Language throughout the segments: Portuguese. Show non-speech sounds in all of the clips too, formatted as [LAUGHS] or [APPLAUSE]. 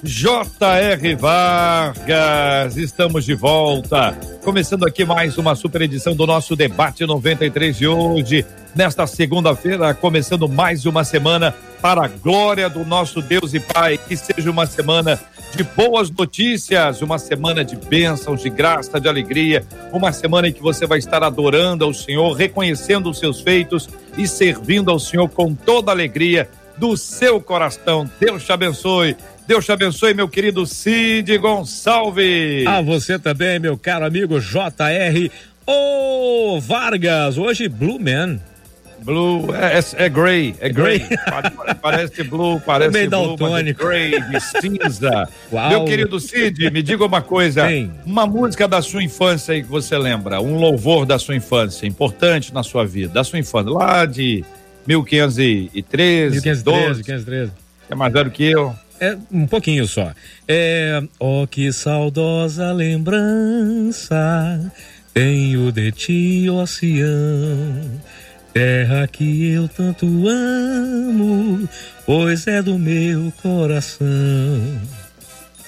J.R. Vargas, estamos de volta. Começando aqui mais uma super edição do nosso debate 93 de hoje. Nesta segunda-feira, começando mais uma semana para a glória do nosso Deus e Pai. Que seja uma semana de boas notícias, uma semana de bênçãos, de graça, de alegria, uma semana em que você vai estar adorando ao Senhor, reconhecendo os seus feitos e servindo ao Senhor com toda a alegria do seu coração. Deus te abençoe. Deus te abençoe, meu querido Cid Gonçalves. A você também, meu caro amigo JR. Ô oh, Vargas, hoje Blue Man. Blue, é, é, é gray, é gray. parece blue, [LAUGHS] parece é blue, daltônico. mas é gray, de cinza. [LAUGHS] Uau. Meu querido Cid, me diga uma coisa. Sim. Uma música da sua infância aí que você lembra, um louvor da sua infância, importante na sua vida, da sua infância, lá de 1513, 1513, 12, 1513. É mais velho que eu. É um pouquinho só. É, oh, que saudosa lembrança tenho de ti, oceano, terra que eu tanto amo, pois é do meu coração.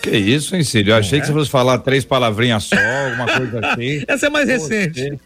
Que isso, hein, Cílio? Eu achei é? que você fosse falar três palavrinhas só, alguma coisa assim. [LAUGHS] Essa é mais recente.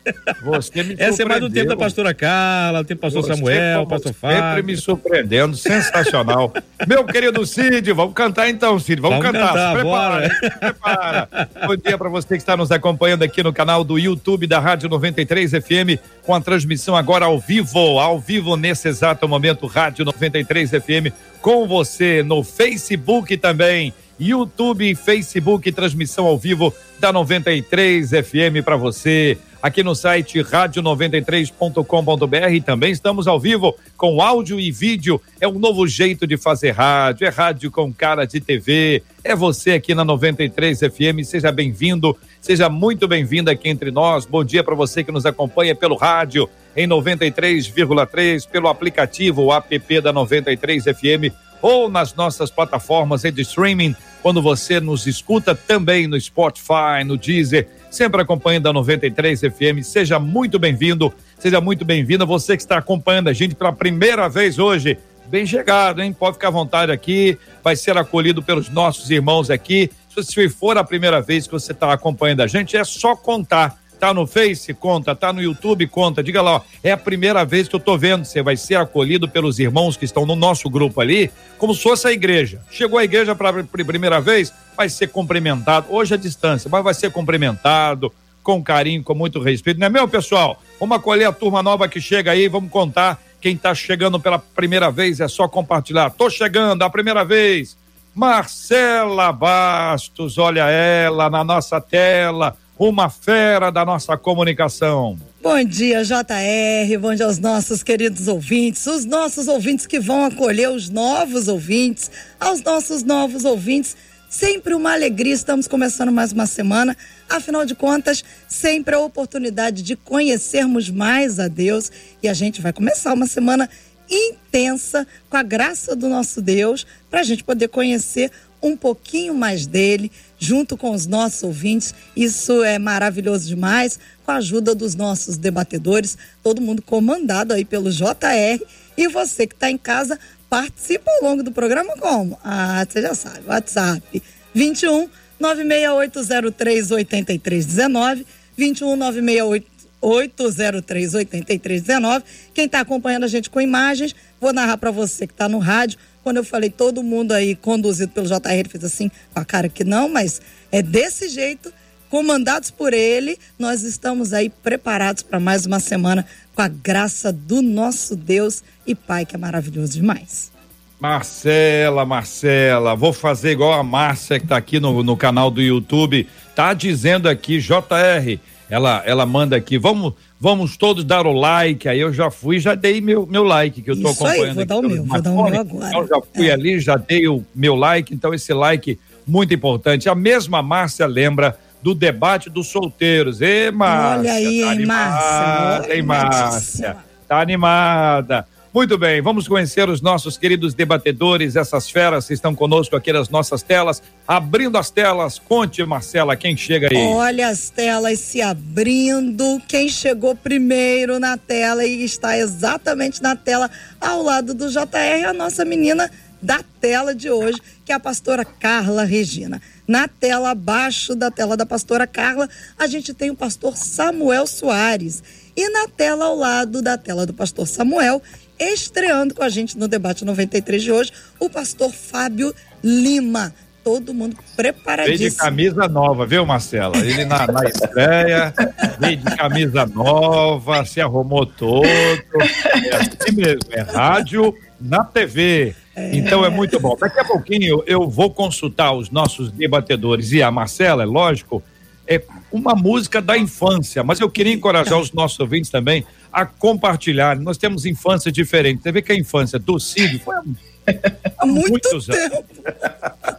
Você Essa é mais do tempo da pastora Carla, do tempo do pastor você, Samuel, pastor Fábio. Sempre me surpreendendo, sensacional. [LAUGHS] Meu querido Cid, vamos cantar então, Cid, vamos, vamos cantar. cantar. Se prepara, se prepara. Bom dia para você que está nos acompanhando aqui no canal do YouTube da Rádio 93 FM, com a transmissão agora ao vivo, ao vivo nesse exato momento, Rádio 93 FM, com você no Facebook também YouTube, Facebook, transmissão ao vivo da 93 FM para você. Aqui no site rádio93.com.br também estamos ao vivo com áudio e vídeo. É um novo jeito de fazer rádio, é rádio com cara de TV. É você aqui na 93 FM. Seja bem-vindo, seja muito bem-vindo aqui entre nós. Bom dia para você que nos acompanha pelo rádio em 93,3, pelo aplicativo app da 93 FM ou nas nossas plataformas de streaming, quando você nos escuta também no Spotify, no Deezer, sempre acompanhando a 93 FM. Seja muito bem-vindo, seja muito bem-vinda. Você que está acompanhando a gente pela primeira vez hoje, bem chegado, hein? Pode ficar à vontade aqui, vai ser acolhido pelos nossos irmãos aqui. Se for a primeira vez que você está acompanhando a gente, é só contar Tá no Face? Conta. Tá no YouTube? Conta. Diga lá, ó, é a primeira vez que eu tô vendo. Você vai ser acolhido pelos irmãos que estão no nosso grupo ali, como se fosse a igreja. Chegou a igreja para primeira vez, vai ser cumprimentado. Hoje a distância, mas vai ser cumprimentado com carinho, com muito respeito. Não é meu, pessoal? Vamos acolher a turma nova que chega aí, vamos contar. Quem está chegando pela primeira vez é só compartilhar. Tô chegando a primeira vez. Marcela Bastos, olha ela na nossa tela uma fera da nossa comunicação. Bom dia, JR. Bom dia aos nossos queridos ouvintes, os nossos ouvintes que vão acolher os novos ouvintes, aos nossos novos ouvintes. Sempre uma alegria, estamos começando mais uma semana. Afinal de contas, sempre a oportunidade de conhecermos mais a Deus. E a gente vai começar uma semana intensa com a graça do nosso Deus, para a gente poder conhecer um pouquinho mais dele, junto com os nossos ouvintes. Isso é maravilhoso demais, com a ajuda dos nossos debatedores, todo mundo comandado aí pelo JR. E você que está em casa, participa ao longo do programa como? Ah, você já sabe, WhatsApp 21 96803 8319, 21 968 803 8319. Quem está acompanhando a gente com imagens, vou narrar para você que está no rádio quando eu falei todo mundo aí conduzido pelo JR, ele fez assim com a cara que não, mas é desse jeito, comandados por ele, nós estamos aí preparados para mais uma semana com a graça do nosso Deus e Pai, que é maravilhoso demais. Marcela, Marcela, vou fazer igual a Márcia que está aqui no, no canal do YouTube, tá dizendo aqui, JR, ela, ela manda aqui, vamos, vamos todos dar o like. Aí eu já fui, já dei meu, meu like, que eu estou acompanhando. Aí, vou dar o meu, vou dar o meu agora. Então já fui é. ali, já dei o meu like, então esse like muito importante. A mesma Márcia lembra do debate dos solteiros. Ê, Márcia. Olha aí, tá hein, Márcia. Hein, Márcia? Tá animada. Muito bem, vamos conhecer os nossos queridos debatedores, essas feras que estão conosco aqui nas nossas telas. Abrindo as telas, conte, Marcela, quem chega aí? Olha as telas se abrindo. Quem chegou primeiro na tela e está exatamente na tela ao lado do JR, é a nossa menina da tela de hoje, que é a pastora Carla Regina. Na tela abaixo da tela da pastora Carla, a gente tem o pastor Samuel Soares. E na tela ao lado da tela do pastor Samuel, estreando com a gente no debate 93 de hoje, o pastor Fábio Lima. Todo mundo preparadíssimo. Veio de camisa nova, viu, Marcela? Ele na, na estreia, veio de camisa nova, se arrumou todo. É assim mesmo, é rádio na TV. Então é muito bom. Daqui a pouquinho eu vou consultar os nossos debatedores e a Marcela, é lógico, é uma música da infância, mas eu queria encorajar os nossos ouvintes também a compartilhar. Nós temos infância diferente. Você vê que a infância do Cid foi há [LAUGHS] muito muitos tempo. anos.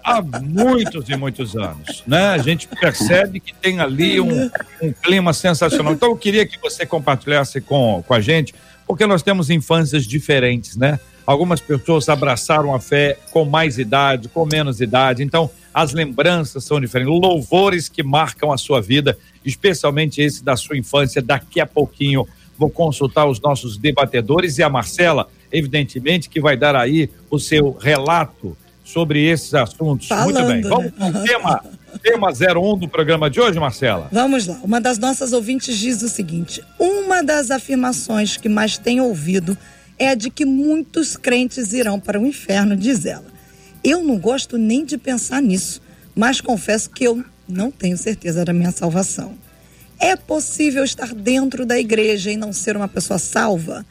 Há muitos e muitos anos, né? A gente percebe que tem ali um, um clima sensacional. Então eu queria que você compartilhasse com, com a gente, porque nós temos infâncias diferentes, né? Algumas pessoas abraçaram a fé com mais idade, com menos idade. Então, as lembranças são diferentes, louvores que marcam a sua vida, especialmente esse da sua infância. Daqui a pouquinho vou consultar os nossos debatedores e a Marcela, evidentemente, que vai dar aí o seu relato sobre esses assuntos. Falando, Muito bem. Vamos para o tema, tema 01 do programa de hoje, Marcela? Vamos lá. Uma das nossas ouvintes diz o seguinte: uma das afirmações que mais tem ouvido é a de que muitos crentes irão para o inferno, diz ela. Eu não gosto nem de pensar nisso, mas confesso que eu não tenho certeza da minha salvação. É possível estar dentro da igreja e não ser uma pessoa salva?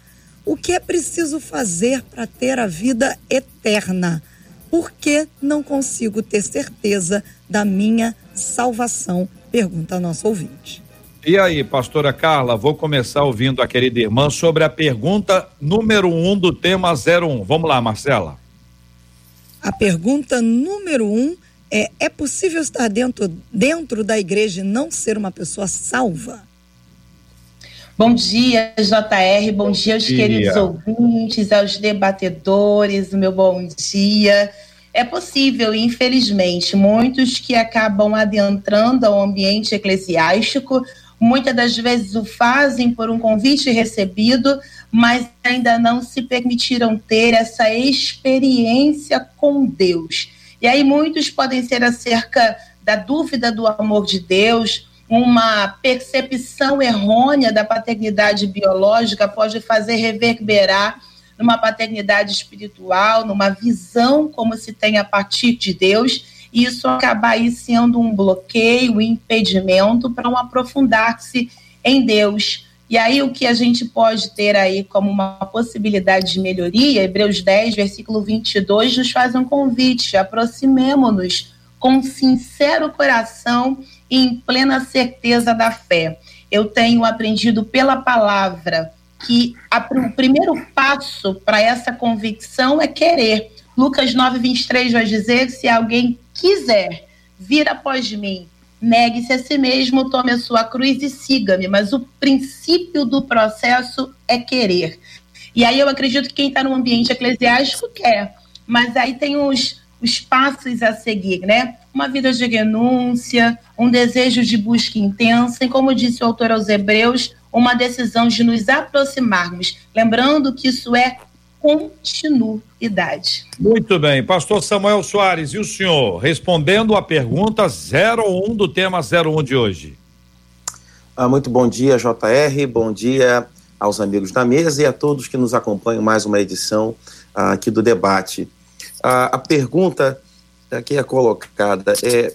O que é preciso fazer para ter a vida eterna? Por que não consigo ter certeza da minha salvação? Pergunta a nossa ouvinte. E aí, pastora Carla, vou começar ouvindo a querida irmã sobre a pergunta número um do tema 01. Vamos lá, Marcela. A pergunta número um é: é possível estar dentro, dentro da igreja e não ser uma pessoa salva? Bom dia, JR. Bom, bom dia aos dia. queridos ouvintes, aos debatedores. Meu bom dia. É possível, infelizmente, muitos que acabam adentrando ao ambiente eclesiástico Muitas das vezes o fazem por um convite recebido, mas ainda não se permitiram ter essa experiência com Deus. E aí muitos podem ser acerca da dúvida do amor de Deus, uma percepção errônea da paternidade biológica pode fazer reverberar numa paternidade espiritual, numa visão como se tem a partir de Deus isso acabar aí sendo um bloqueio, um impedimento para um aprofundar-se em Deus. E aí o que a gente pode ter aí como uma possibilidade de melhoria, Hebreus 10, versículo 22, nos faz um convite, aproximemo-nos com sincero coração e em plena certeza da fé. Eu tenho aprendido pela palavra que a, o primeiro passo para essa convicção é querer. Lucas 9, 23 vai dizer que se alguém quiser vir após mim, negue-se a si mesmo, tome a sua cruz e siga-me. Mas o princípio do processo é querer. E aí eu acredito que quem está no ambiente eclesiástico quer, mas aí tem os, os passos a seguir, né? Uma vida de renúncia, um desejo de busca intensa, e como disse o autor aos Hebreus, uma decisão de nos aproximarmos. Lembrando que isso é continuidade. Muito bem. Pastor Samuel Soares, e o senhor? Respondendo a pergunta 01 do tema 01 de hoje. Ah, muito bom dia, JR. Bom dia aos amigos da mesa e a todos que nos acompanham mais uma edição ah, aqui do debate. Ah, a pergunta que é colocada é: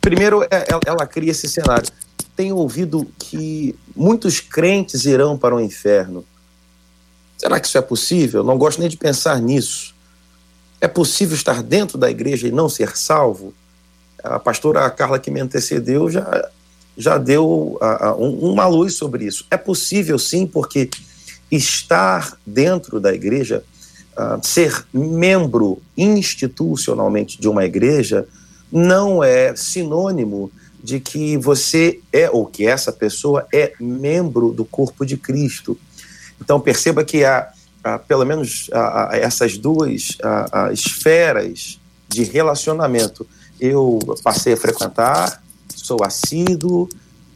primeiro, é, ela cria esse cenário. Tenho ouvido que muitos crentes irão para o inferno. Será que isso é possível? Não gosto nem de pensar nisso. É possível estar dentro da igreja e não ser salvo? A pastora Carla, que me antecedeu, já, já deu a, a, um, uma luz sobre isso. É possível, sim, porque estar dentro da igreja, uh, ser membro institucionalmente de uma igreja, não é sinônimo de que você é, ou que essa pessoa é membro do corpo de Cristo. Então perceba que há, há pelo menos há, há essas duas esferas de relacionamento. Eu passei a frequentar, sou assíduo,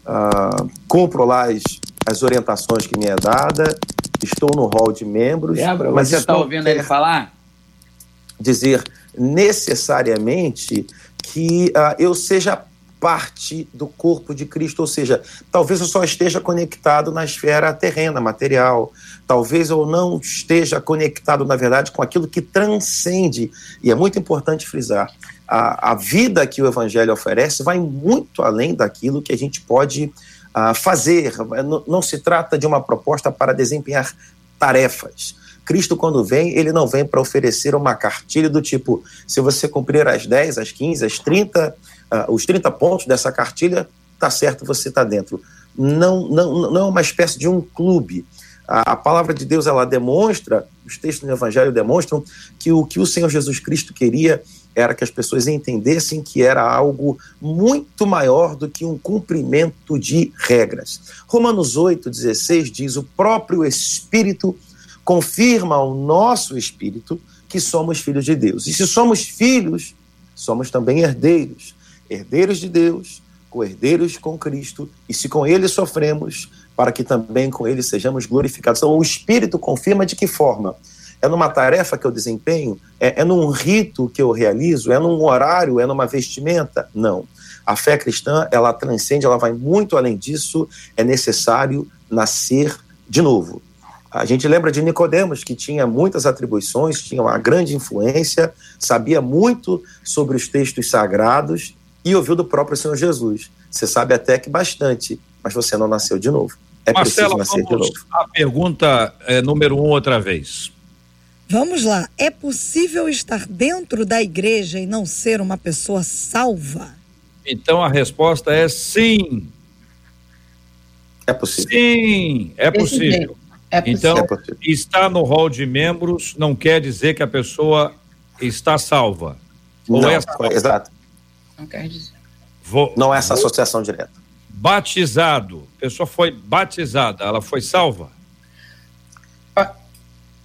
uh, cumpro lá as, as orientações que me é dada, estou no hall de membros. Débora, mas você está ouvindo ele falar? Dizer necessariamente que uh, eu seja parte do corpo de Cristo, ou seja, talvez eu só esteja conectado na esfera terrena, material, talvez eu não esteja conectado, na verdade, com aquilo que transcende, e é muito importante frisar, a, a vida que o Evangelho oferece vai muito além daquilo que a gente pode uh, fazer, não, não se trata de uma proposta para desempenhar tarefas, Cristo, quando vem, ele não vem para oferecer uma cartilha do tipo: se você cumprir as 10, as 15, as 30, uh, os 30 pontos dessa cartilha, tá certo, você está dentro. Não, não, não é uma espécie de um clube. A, a, palavra de Deus ela demonstra, os textos do Evangelho demonstram que o que o Senhor Jesus Cristo queria era que as pessoas entendessem que era algo muito maior do que um cumprimento de regras. Romanos 8,16 diz: o próprio Espírito confirma ao nosso espírito que somos filhos de Deus. E se somos filhos, somos também herdeiros. Herdeiros de Deus, co-herdeiros com Cristo, e se com Ele sofremos, para que também com Ele sejamos glorificados. Então, o Espírito confirma de que forma? É numa tarefa que eu desempenho? É, é num rito que eu realizo? É num horário? É numa vestimenta? Não. A fé cristã, ela transcende, ela vai muito além disso. É necessário nascer de novo. A gente lembra de Nicodemos, que tinha muitas atribuições, tinha uma grande influência, sabia muito sobre os textos sagrados e ouviu do próprio Senhor Jesus. Você sabe até que bastante, mas você não nasceu de novo. É Marcela, preciso nascer de novo. A pergunta é, número um outra vez. Vamos lá. É possível estar dentro da igreja e não ser uma pessoa salva? Então a resposta é sim. É possível. Sim, é possível. É então, estar no hall de membros não quer dizer que a pessoa está salva. Ou não, é salva. exato. Não quer dizer. Vou, não é essa associação direta. Batizado. A pessoa foi batizada, ela foi salva?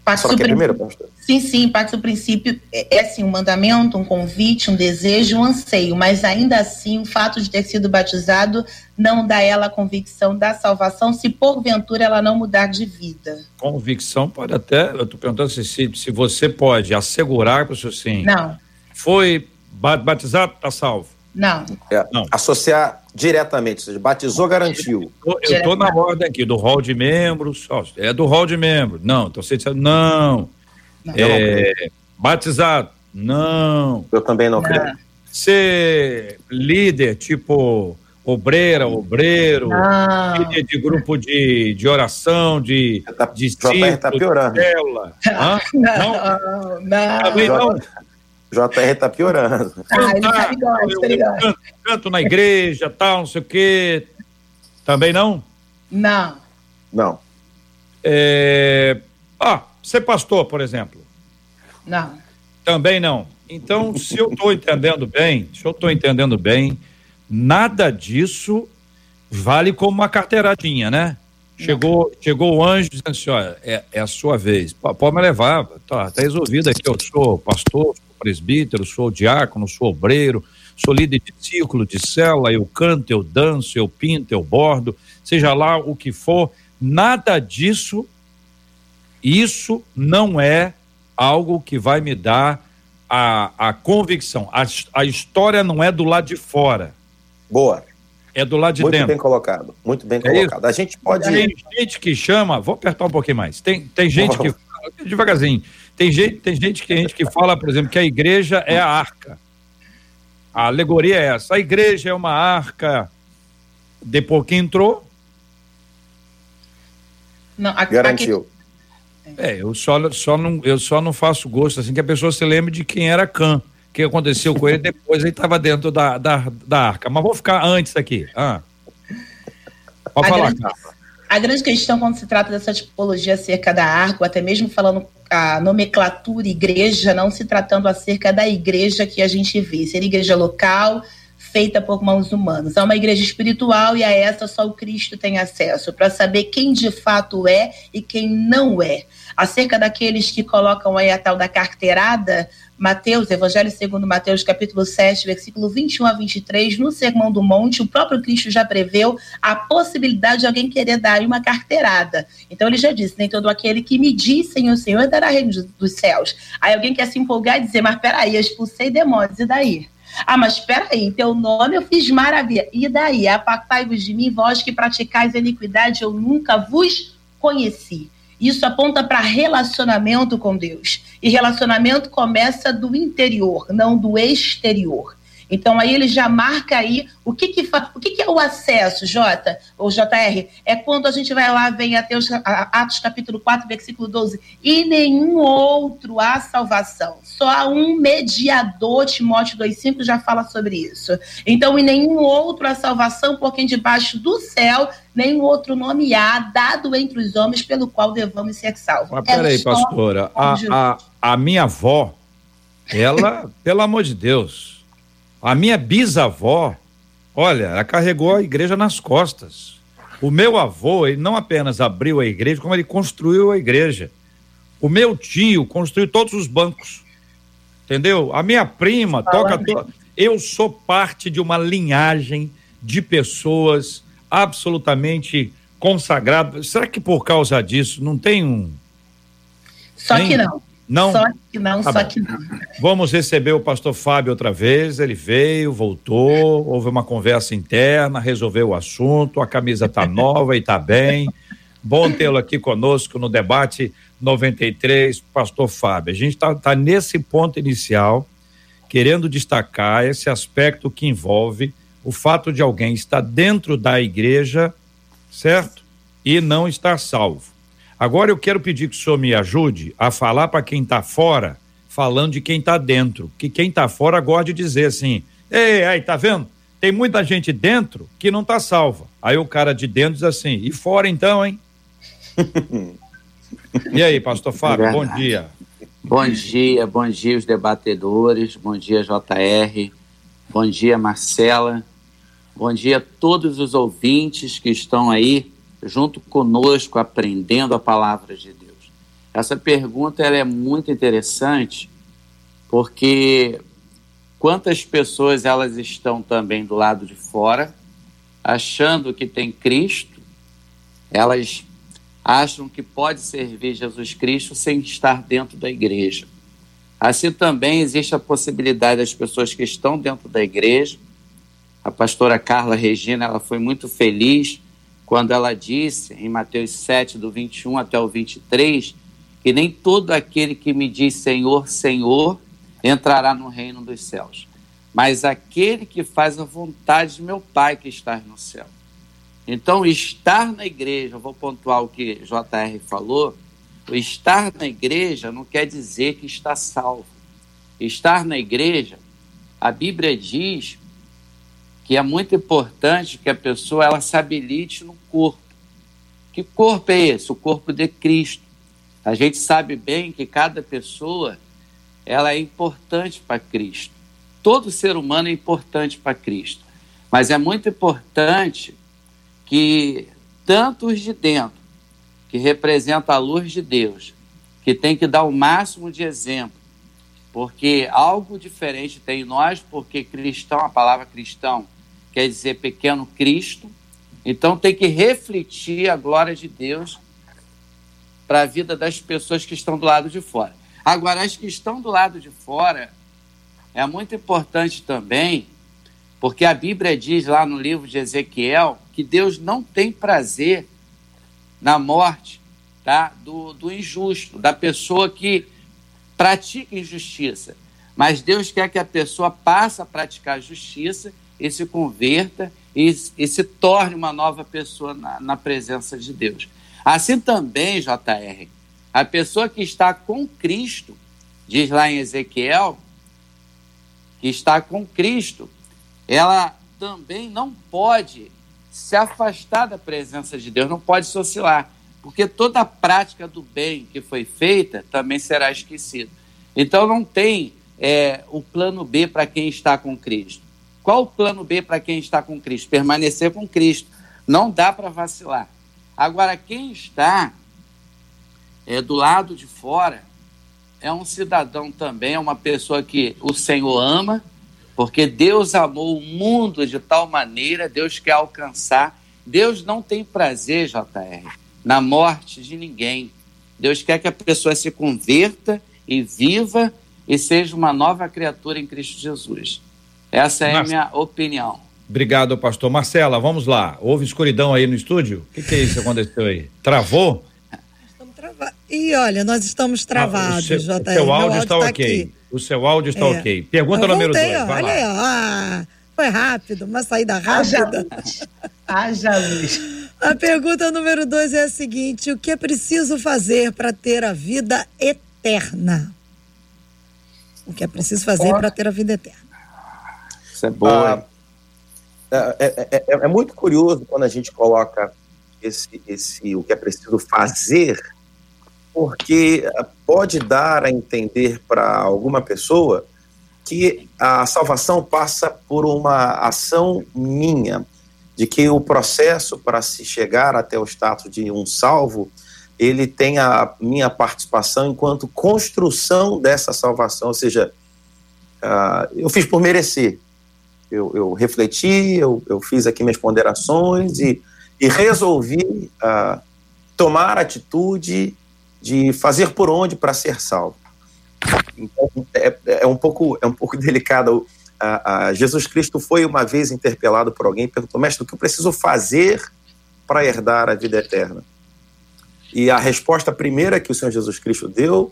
Parte do primeiro, pastor? Sim, sim, parte do princípio é, é assim, um mandamento, um convite, um desejo, um anseio, mas ainda assim o fato de ter sido batizado não dá ela a convicção da salvação se porventura ela não mudar de vida. Convicção pode até, eu estou perguntando se, se você pode assegurar para o senhor sim. Não. Foi batizado, está salvo. Não. É, não. Associar diretamente, ou seja, batizou, garantiu. Eu estou na ordem aqui do rol de membros, ó, é do rol de membros. Não, então você disse, não. não. É, batizado, não. Eu também não, não. creio. Ser líder, tipo obreira, obreiro, líder de grupo de, de oração, de, tá, de círculo, tá piorando. de célula. [LAUGHS] Não, não, não. Também não. JR tá piorando. Ah, ele tá bigode, tá ligado. Canto, canto na igreja, tal, não sei o quê. Também não? Não. Não. É... Ah, ser pastor, por exemplo. Não. Também não. Então, se eu estou entendendo bem, se eu estou entendendo bem, nada disso vale como uma carteiradinha, né? Chegou, chegou o anjo dizendo assim: olha, é, é a sua vez. Pode me levar, tá, tá resolvido aqui. Eu sou pastor, presbítero, sou diácono, sou obreiro, sou líder de círculo, de célula. Eu canto, eu danço, eu pinto, eu bordo, seja lá o que for. Nada disso, isso não é algo que vai me dar a, a convicção. A, a história não é do lado de fora. Boa. É do lado de muito dentro. Muito bem colocado, muito bem é colocado. Isso? A gente pode. Tem gente que chama, vou apertar um pouquinho mais. Tem, tem gente que fala, devagarzinho. Tem gente, tem gente que, gente que fala, por exemplo, que a igreja é a arca. A alegoria é essa. A igreja é uma arca. Depois que entrou. Não, a, Garantiu. É, eu só, só não, eu só não faço gosto assim que a pessoa se lembre de quem era Cã que aconteceu com ele depois ele estava dentro da, da, da arca. Mas vou ficar antes aqui. Ah. Pode a falar, grande, A grande questão quando se trata dessa tipologia acerca da arca, ou até mesmo falando a nomenclatura igreja, não se tratando acerca da igreja que a gente vê, ser igreja local, feita por mãos humanas. É uma igreja espiritual e a essa só o Cristo tem acesso, para saber quem de fato é e quem não é. Acerca daqueles que colocam aí a tal da carteirada, Mateus, Evangelho segundo Mateus, capítulo 7, versículo 21 a 23, no Sermão do Monte, o próprio Cristo já preveu a possibilidade de alguém querer dar uma carteirada. Então ele já disse, nem todo aquele que me diz Senhor, Senhor, dará reino dos céus. Aí alguém quer se empolgar e dizer, mas peraí, eu expulsei demônios, e daí? Ah, mas peraí, em teu nome eu fiz maravilha. E daí? Apartai-vos de mim, vós que praticais a iniquidade, eu nunca vos conheci. Isso aponta para relacionamento com Deus. E relacionamento começa do interior, não do exterior. Então aí ele já marca aí o que que, o que, que é o acesso, J, ou JR? É quando a gente vai lá, vem até os, Atos capítulo 4, versículo 12, e nenhum outro há salvação. Só há um mediador, Timóteo 2,5 já fala sobre isso. Então, e nenhum outro há salvação, porque debaixo do céu nenhum outro nome há dado entre os homens pelo qual devamos ser salvos. Mas peraí, pastora, a, a, a minha avó, ela, [LAUGHS] pelo amor de Deus, a minha bisavó, olha, ela carregou a igreja nas costas. O meu avô, ele não apenas abriu a igreja, como ele construiu a igreja. O meu tio construiu todos os bancos. Entendeu? A minha prima toca. To... Eu sou parte de uma linhagem de pessoas absolutamente consagradas. Será que por causa disso não tem um. Só tem... que não. Não? Só que não, tá só bom. que não. Vamos receber o pastor Fábio outra vez. Ele veio, voltou, houve uma conversa interna, resolveu o assunto, a camisa está [LAUGHS] nova e está bem. Bom tê-lo aqui conosco no debate 93, pastor Fábio. A gente está tá nesse ponto inicial, querendo destacar esse aspecto que envolve o fato de alguém estar dentro da igreja, certo? E não estar salvo. Agora eu quero pedir que o senhor me ajude a falar para quem está fora, falando de quem está dentro. Que quem está fora gosta de dizer assim: ei, aí, tá vendo? Tem muita gente dentro que não está salva. Aí o cara de dentro diz assim: e fora então, hein? [LAUGHS] e aí, pastor Fábio, é bom dia. Bom dia, bom dia os debatedores, bom dia JR, bom dia Marcela, bom dia a todos os ouvintes que estão aí junto conosco aprendendo a palavra de Deus? Essa pergunta ela é muito interessante porque quantas pessoas elas estão também do lado de fora achando que tem Cristo, elas acham que pode servir Jesus Cristo sem estar dentro da igreja. Assim também existe a possibilidade das pessoas que estão dentro da igreja. A pastora Carla Regina, ela foi muito feliz quando ela disse em Mateus 7, do 21 até o 23, que nem todo aquele que me diz Senhor, Senhor, entrará no reino dos céus, mas aquele que faz a vontade de meu Pai que está no céu. Então, estar na igreja, vou pontuar o que JR falou, o estar na igreja não quer dizer que está salvo. Estar na igreja, a Bíblia diz que é muito importante que a pessoa ela se habilite no corpo. Que corpo é esse? O corpo de Cristo. A gente sabe bem que cada pessoa ela é importante para Cristo. Todo ser humano é importante para Cristo. Mas é muito importante que tanto os de dentro, que representa a luz de Deus, que tem que dar o máximo de exemplo, porque algo diferente tem em nós, porque cristão, a palavra cristão quer dizer pequeno Cristo. Então tem que refletir a glória de Deus para a vida das pessoas que estão do lado de fora. Agora, as que estão do lado de fora, é muito importante também, porque a Bíblia diz lá no livro de Ezequiel que Deus não tem prazer na morte tá, do, do injusto, da pessoa que pratica injustiça. Mas Deus quer que a pessoa passe a praticar justiça e se converta e, e se torne uma nova pessoa na, na presença de Deus. Assim também, JR, a pessoa que está com Cristo, diz lá em Ezequiel, que está com Cristo, ela também não pode se afastar da presença de Deus, não pode se oscilar. Porque toda a prática do bem que foi feita também será esquecida. Então não tem é, o plano B para quem está com Cristo. Qual o plano B para quem está com Cristo? Permanecer com Cristo. Não dá para vacilar. Agora, quem está é, do lado de fora é um cidadão também, é uma pessoa que o Senhor ama, porque Deus amou o mundo de tal maneira, Deus quer alcançar. Deus não tem prazer, JR, na morte de ninguém. Deus quer que a pessoa se converta e viva e seja uma nova criatura em Cristo Jesus. Essa é a minha opinião. Obrigado, pastor. Marcela, vamos lá. Houve escuridão aí no estúdio? O que, que é isso que aconteceu aí? Travou? Estamos travados. E olha, nós estamos travados, ah, o seu, JR. O seu áudio, áudio está tá ok. Aqui. O seu áudio está é. ok. Pergunta número dois. Ó, olha aí, ó. Foi rápido, uma saída rápida. Haja luz. A pergunta número dois é a seguinte: o que é preciso fazer para ter a vida eterna? O que é preciso fazer para ter a vida eterna? Isso é boa. Ah, é, é, é, é, muito curioso quando a gente coloca esse, esse o que é preciso fazer, porque pode dar a entender para alguma pessoa que a salvação passa por uma ação minha, de que o processo para se chegar até o status de um salvo, ele tem a minha participação enquanto construção dessa salvação, ou seja, uh, eu fiz por merecer, eu, eu refleti, eu, eu, fiz aqui minhas ponderações e, e resolvi uh, tomar atitude de fazer por onde para ser salvo. Então, é, é, um pouco, é um pouco [LAUGHS] delicado. Uh, Jesus Cristo foi uma vez interpelado por alguém e perguntou, mestre, o que eu preciso fazer para herdar a vida eterna? E a resposta primeira que o Senhor Jesus Cristo deu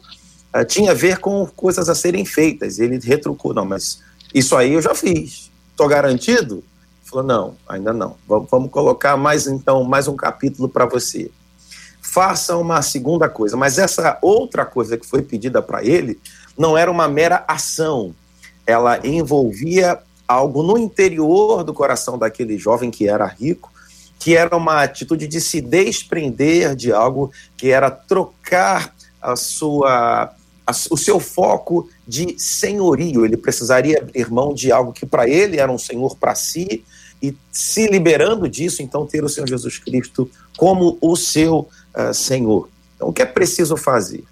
uh, tinha a ver com coisas a serem feitas. Ele retrucou, não, mas isso aí eu já fiz. Estou garantido? Ele falou, não, ainda não. Vamos, vamos colocar mais então mais um capítulo para você. Faça uma segunda coisa, mas essa outra coisa que foi pedida para ele não era uma mera ação. Ela envolvia algo no interior do coração daquele jovem que era rico, que era uma atitude de se desprender de algo, que era trocar a sua o seu foco de senhorio. Ele precisaria abrir mão de algo que para ele era um senhor para si e se liberando disso, então ter o Senhor Jesus Cristo como o seu uh, Senhor. Então, o que é preciso fazer?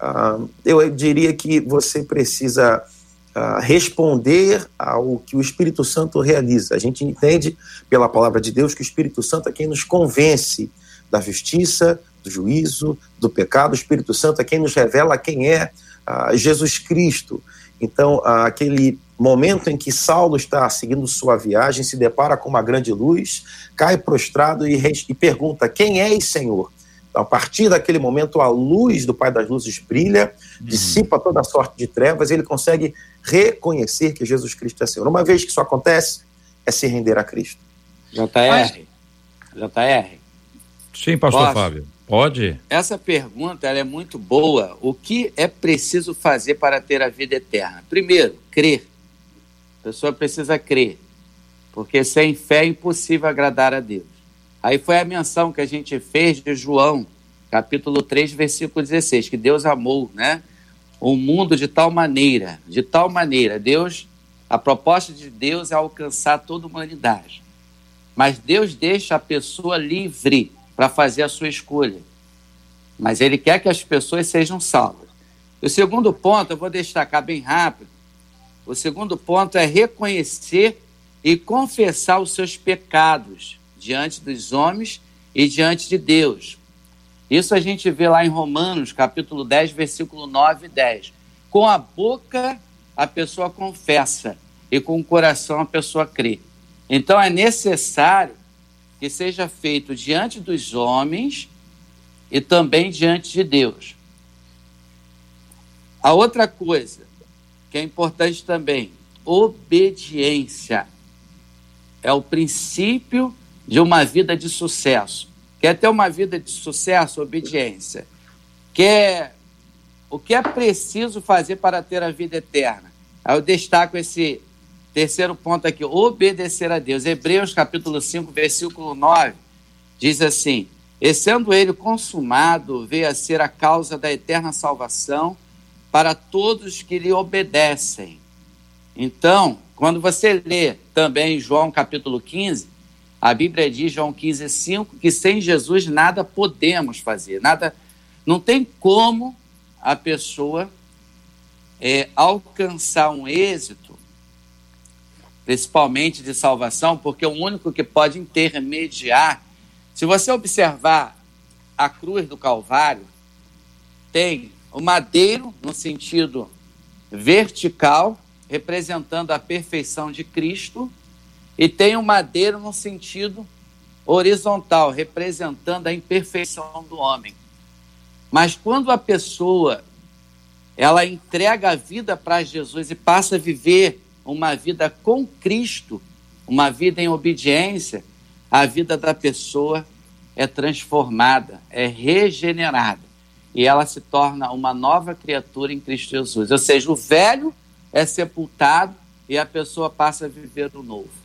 Uh, eu diria que você precisa responder ao que o Espírito Santo realiza. A gente entende pela palavra de Deus que o Espírito Santo é quem nos convence da justiça, do juízo, do pecado. O Espírito Santo é quem nos revela quem é uh, Jesus Cristo. Então, uh, aquele momento em que Saulo está seguindo sua viagem, se depara com uma grande luz, cai prostrado e, e pergunta: Quem és, Senhor? Então, a partir daquele momento, a luz do Pai das Luzes brilha, uhum. dissipa toda a sorte de trevas, e ele consegue reconhecer que Jesus Cristo é Senhor. Uma vez que isso acontece, é se render a Cristo. JR, JR. Sim, pastor Posso? Fábio. Pode. Essa pergunta ela é muito boa. O que é preciso fazer para ter a vida eterna? Primeiro, crer. A pessoa precisa crer, porque sem fé é impossível agradar a Deus. Aí foi a menção que a gente fez de João, capítulo 3, versículo 16, que Deus amou, né? O mundo de tal maneira, de tal maneira, Deus, a proposta de Deus é alcançar toda a humanidade. Mas Deus deixa a pessoa livre para fazer a sua escolha. Mas ele quer que as pessoas sejam salvas. O segundo ponto, eu vou destacar bem rápido. O segundo ponto é reconhecer e confessar os seus pecados diante dos homens e diante de Deus. Isso a gente vê lá em Romanos, capítulo 10, versículo 9 e 10. Com a boca a pessoa confessa e com o coração a pessoa crê. Então é necessário que seja feito diante dos homens e também diante de Deus. A outra coisa que é importante também, obediência. É o princípio de uma vida de sucesso. Quer ter uma vida de sucesso? Obediência. Quer o que é preciso fazer para ter a vida eterna? Aí eu destaco esse Terceiro ponto aqui, obedecer a Deus. Hebreus capítulo 5, versículo 9, diz assim: e sendo ele consumado, veio a ser a causa da eterna salvação para todos que lhe obedecem. Então, quando você lê também João capítulo 15, a Bíblia diz, João 15, 5, que sem Jesus nada podemos fazer, nada, não tem como a pessoa é, alcançar um êxito, principalmente de salvação, porque o único que pode intermediar, se você observar a cruz do Calvário, tem o madeiro no sentido vertical, representando a perfeição de Cristo, e tem o madeiro no sentido horizontal, representando a imperfeição do homem. Mas quando a pessoa ela entrega a vida para Jesus e passa a viver uma vida com Cristo, uma vida em obediência, a vida da pessoa é transformada, é regenerada e ela se torna uma nova criatura em Cristo Jesus. Ou seja, o velho é sepultado e a pessoa passa a viver o novo.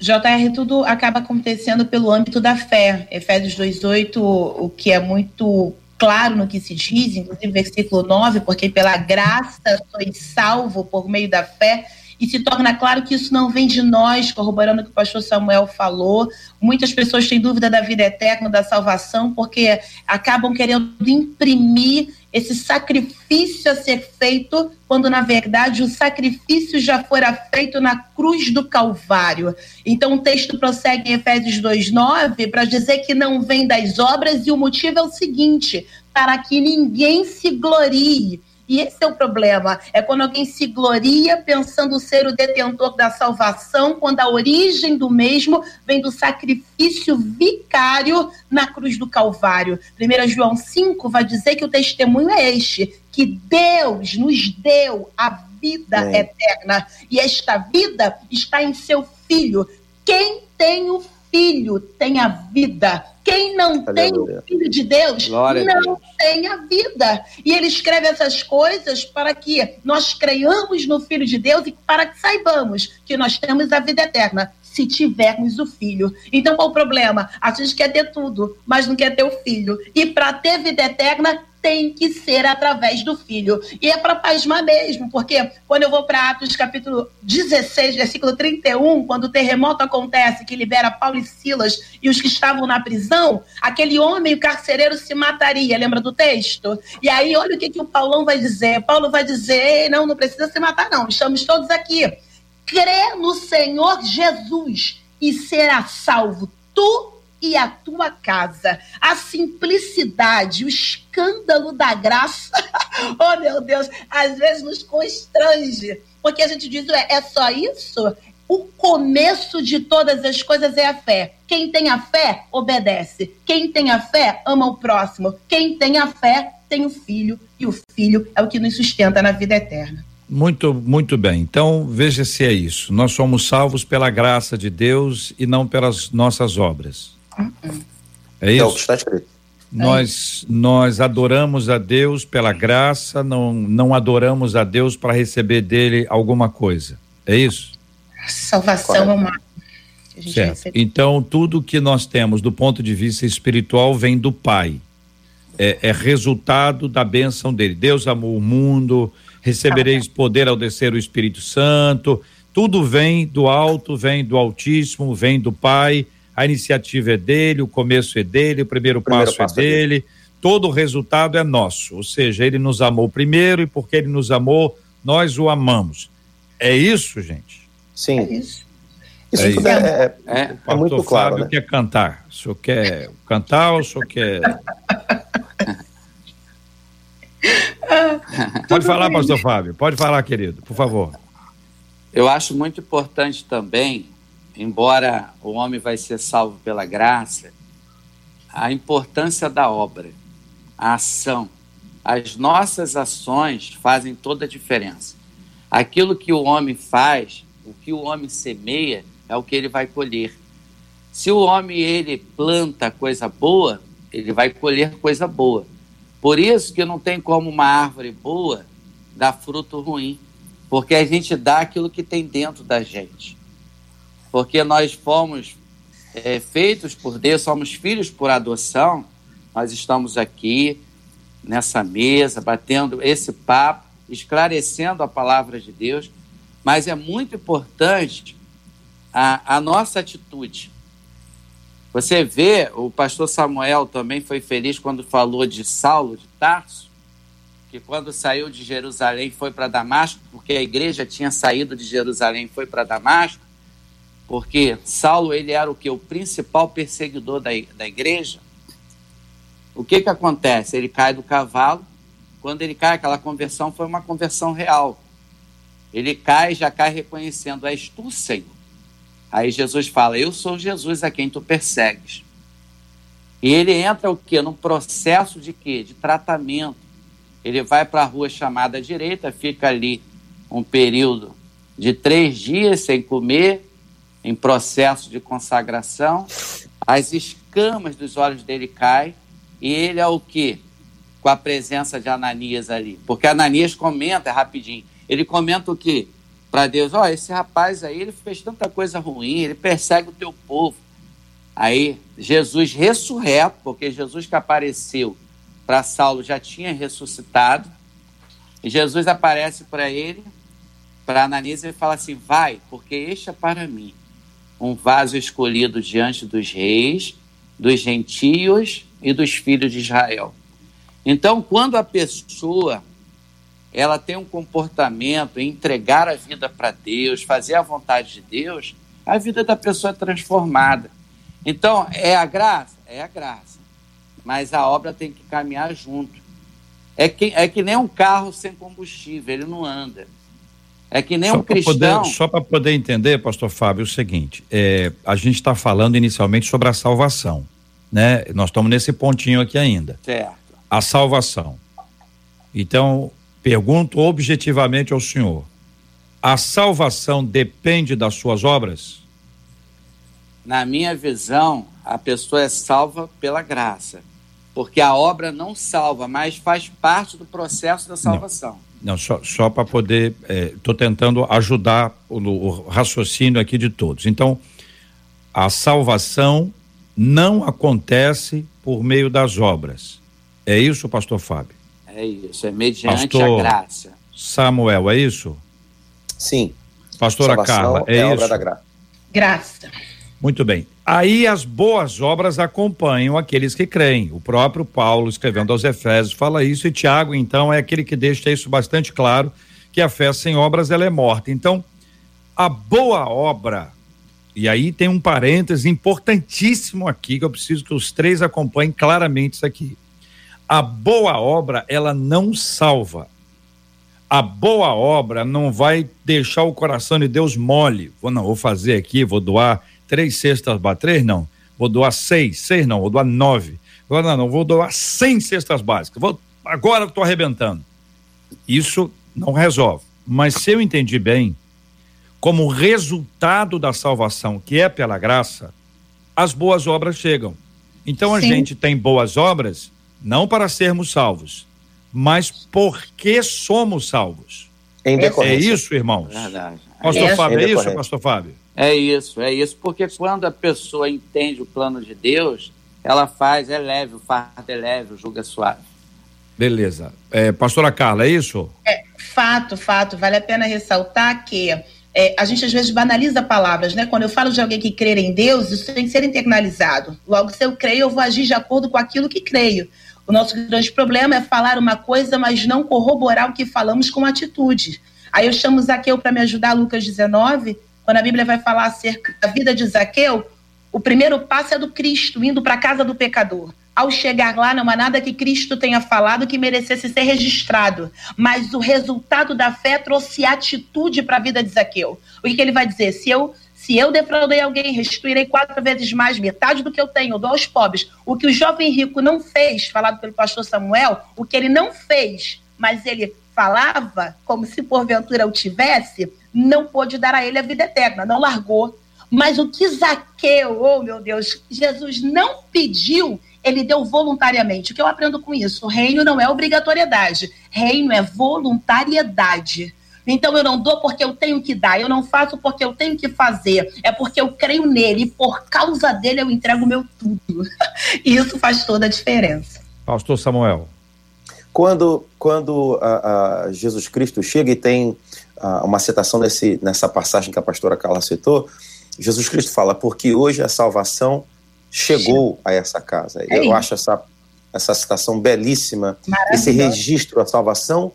JR, tudo acaba acontecendo pelo âmbito da fé. Efésios 2,8, o que é muito claro no que se diz, inclusive versículo 9, porque pela graça sois salvo por meio da fé e se torna claro que isso não vem de nós, corroborando o que o pastor Samuel falou. Muitas pessoas têm dúvida da vida eterna, da salvação, porque acabam querendo imprimir esse sacrifício a ser feito, quando na verdade o sacrifício já fora feito na cruz do Calvário. Então o texto prossegue em Efésios 2:9 para dizer que não vem das obras e o motivo é o seguinte: para que ninguém se glorie e esse é o problema. É quando alguém se gloria pensando ser o detentor da salvação, quando a origem do mesmo vem do sacrifício vicário na cruz do Calvário. 1 João 5 vai dizer que o testemunho é este: que Deus nos deu a vida é. eterna. E esta vida está em seu filho. Quem tem o filho tem a vida. Quem não Aleluia. tem o Filho de Deus Glória não Deus. tem a vida. E ele escreve essas coisas para que nós creiamos no Filho de Deus e para que saibamos que nós temos a vida eterna se tivermos o filho. Então, qual o problema? A gente quer ter tudo, mas não quer ter o filho. E para ter vida eterna, tem que ser através do filho. E é para pasmar mesmo, porque quando eu vou para Atos capítulo 16, versículo 31, quando o terremoto acontece que libera Paulo e Silas e os que estavam na prisão, aquele homem, o carcereiro, se mataria. Lembra do texto? E aí, olha o que, que o Paulão vai dizer. Paulo vai dizer: não, não precisa se matar, não. Estamos todos aqui. Crê no Senhor Jesus e será salvo tu e a tua casa. A simplicidade, o escândalo da graça, [LAUGHS] oh meu Deus, às vezes nos constrange, porque a gente diz, é, é só isso? O começo de todas as coisas é a fé. Quem tem a fé, obedece. Quem tem a fé, ama o próximo. Quem tem a fé, tem o filho. E o filho é o que nos sustenta na vida eterna. Muito, muito bem. Então, veja se é isso. Nós somos salvos pela graça de Deus e não pelas nossas obras. É isso? É o que está escrito. Nós, nós adoramos a Deus pela graça, não, não adoramos a Deus para receber dele alguma coisa. É isso? Salvação é uma. Certo. Então, tudo que nós temos do ponto de vista espiritual vem do Pai. É, é resultado da bênção dele. Deus amou o mundo, recebereis poder ao descer o Espírito Santo. Tudo vem do alto, vem do Altíssimo, vem do Pai a iniciativa é dele, o começo é dele, o primeiro, o primeiro passo, passo, é, dele, é dele, todo o resultado é nosso. Ou seja, ele nos amou primeiro e porque ele nos amou, nós o amamos. É isso, gente? Sim. É isso. Isso, é, isso. é, é, é, é muito claro. Fábio né? quer cantar. O senhor quer cantar ou o senhor quer. Pode falar, pastor Fábio. Pode falar, querido, por favor. Eu acho muito importante também embora o homem vai ser salvo pela graça, a importância da obra, a ação, as nossas ações fazem toda a diferença. Aquilo que o homem faz, o que o homem semeia, é o que ele vai colher. Se o homem ele planta coisa boa, ele vai colher coisa boa. Por isso que não tem como uma árvore boa dar fruto ruim, porque a gente dá aquilo que tem dentro da gente porque nós fomos é, feitos por Deus, somos filhos por adoção, nós estamos aqui nessa mesa, batendo esse papo, esclarecendo a palavra de Deus, mas é muito importante a, a nossa atitude. Você vê, o pastor Samuel também foi feliz quando falou de Saulo de Tarso, que quando saiu de Jerusalém foi para Damasco, porque a igreja tinha saído de Jerusalém foi para Damasco, porque Saulo ele era o que? O principal perseguidor da, da igreja. O que que acontece? Ele cai do cavalo, quando ele cai, aquela conversão foi uma conversão real. Ele cai, já cai reconhecendo, és tu, Senhor. Aí Jesus fala: Eu sou Jesus a quem tu persegues. E ele entra o quê? Num processo de quê? De tratamento. Ele vai para a rua chamada direita, fica ali um período de três dias sem comer, em processo de consagração. As escamas dos olhos dele caem e ele é o quê? Com a presença de Ananias ali. Porque Ananias comenta, rapidinho, ele comenta o quê? para Deus, ó, oh, esse rapaz aí, ele fez tanta coisa ruim, ele persegue o teu povo. Aí Jesus ressurreto, porque Jesus que apareceu para Saulo já tinha ressuscitado. E Jesus aparece para ele, para Ananias, e fala assim: Vai, porque este é para mim um vaso escolhido diante dos reis, dos gentios e dos filhos de Israel. Então, quando a pessoa ela tem um comportamento em entregar a vida para Deus, fazer a vontade de Deus, a vida da pessoa é transformada. Então, é a graça? É a graça. Mas a obra tem que caminhar junto. É que, é que nem um carro sem combustível, ele não anda. É que nem só um cristão. Poder, só para poder entender, pastor Fábio, é o seguinte: é, a gente está falando inicialmente sobre a salvação. Né? Nós estamos nesse pontinho aqui ainda. Certo. A salvação. Então, Pergunto objetivamente ao senhor: a salvação depende das suas obras? Na minha visão, a pessoa é salva pela graça, porque a obra não salva, mas faz parte do processo da salvação. Não, não só, só para poder. Estou é, tentando ajudar o, o raciocínio aqui de todos. Então, a salvação não acontece por meio das obras. É isso, pastor Fábio? É isso, é mediante Pastor a graça. Samuel, é isso? Sim. Pastora Carla, é, é isso? da graça. Graça. Muito bem. Aí as boas obras acompanham aqueles que creem. O próprio Paulo, escrevendo aos Efésios, fala isso, e Tiago, então, é aquele que deixa isso bastante claro, que a fé sem obras ela é morta. Então, a boa obra, e aí tem um parêntese importantíssimo aqui, que eu preciso que os três acompanhem claramente isso aqui. A boa obra, ela não salva. A boa obra não vai deixar o coração de Deus mole. Vou, não, vou fazer aqui, vou doar três cestas básicas. Três não. Vou doar seis. Seis não, vou doar nove. Vou, não, não, vou doar cem cestas básicas. Vou, agora estou arrebentando. Isso não resolve. Mas se eu entendi bem, como resultado da salvação, que é pela graça, as boas obras chegam. Então a Sim. gente tem boas obras não para sermos salvos, mas porque somos salvos. É isso, irmãos? Verdade. Pastor é Fábio, é isso, Pastor Fábio? É isso, é isso, porque quando a pessoa entende o plano de Deus, ela faz, é leve, o fardo é leve, o jugo é suave. Beleza. É, pastora Carla, é isso? É, fato, fato. Vale a pena ressaltar que é, a gente às vezes banaliza palavras, né? Quando eu falo de alguém que crê em Deus, isso tem que ser internalizado. Logo, se eu creio, eu vou agir de acordo com aquilo que creio. O nosso grande problema é falar uma coisa, mas não corroborar o que falamos com atitude. Aí eu chamo Zaqueu para me ajudar, Lucas 19, quando a Bíblia vai falar acerca da vida de Zaqueu, o primeiro passo é do Cristo, indo para a casa do pecador. Ao chegar lá, não há nada que Cristo tenha falado que merecesse ser registrado, mas o resultado da fé trouxe atitude para a vida de Zaqueu. O que, que ele vai dizer? Se eu se eu defraudei alguém, restituirei quatro vezes mais, metade do que eu tenho, dou aos pobres. O que o jovem rico não fez, falado pelo pastor Samuel, o que ele não fez, mas ele falava como se porventura o tivesse, não pôde dar a ele a vida eterna, não largou. Mas o que Zaqueu, oh meu Deus, Jesus não pediu, ele deu voluntariamente. O que eu aprendo com isso? O reino não é obrigatoriedade, reino é voluntariedade. Então eu não dou porque eu tenho que dar, eu não faço porque eu tenho que fazer, é porque eu creio nele e por causa dele eu entrego meu tudo. e [LAUGHS] isso faz toda a diferença. Pastor Samuel. Quando, quando a, a Jesus Cristo chega e tem a, uma citação nesse, nessa passagem que a pastora Carla citou, Jesus Cristo fala, porque hoje a salvação chegou a essa casa. É Eu acho essa, essa citação belíssima, esse registro, a salvação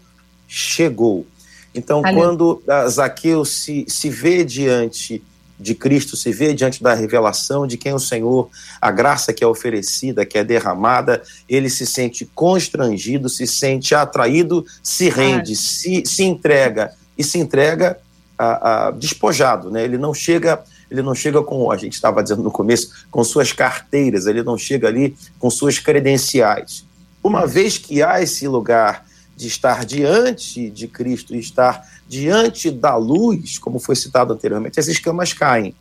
chegou. Então, quando Zaqueu se, se vê diante de Cristo, se vê diante da revelação de quem o Senhor, a graça que é oferecida, que é derramada, ele se sente constrangido, se sente atraído, se rende, se, se entrega e se entrega a, a, despojado, né? Ele não chega ele não chega com, a gente estava dizendo no começo, com suas carteiras, ele não chega ali com suas credenciais. Uma vez que há esse lugar de estar diante de Cristo e estar diante da luz, como foi citado anteriormente, as escamas caem.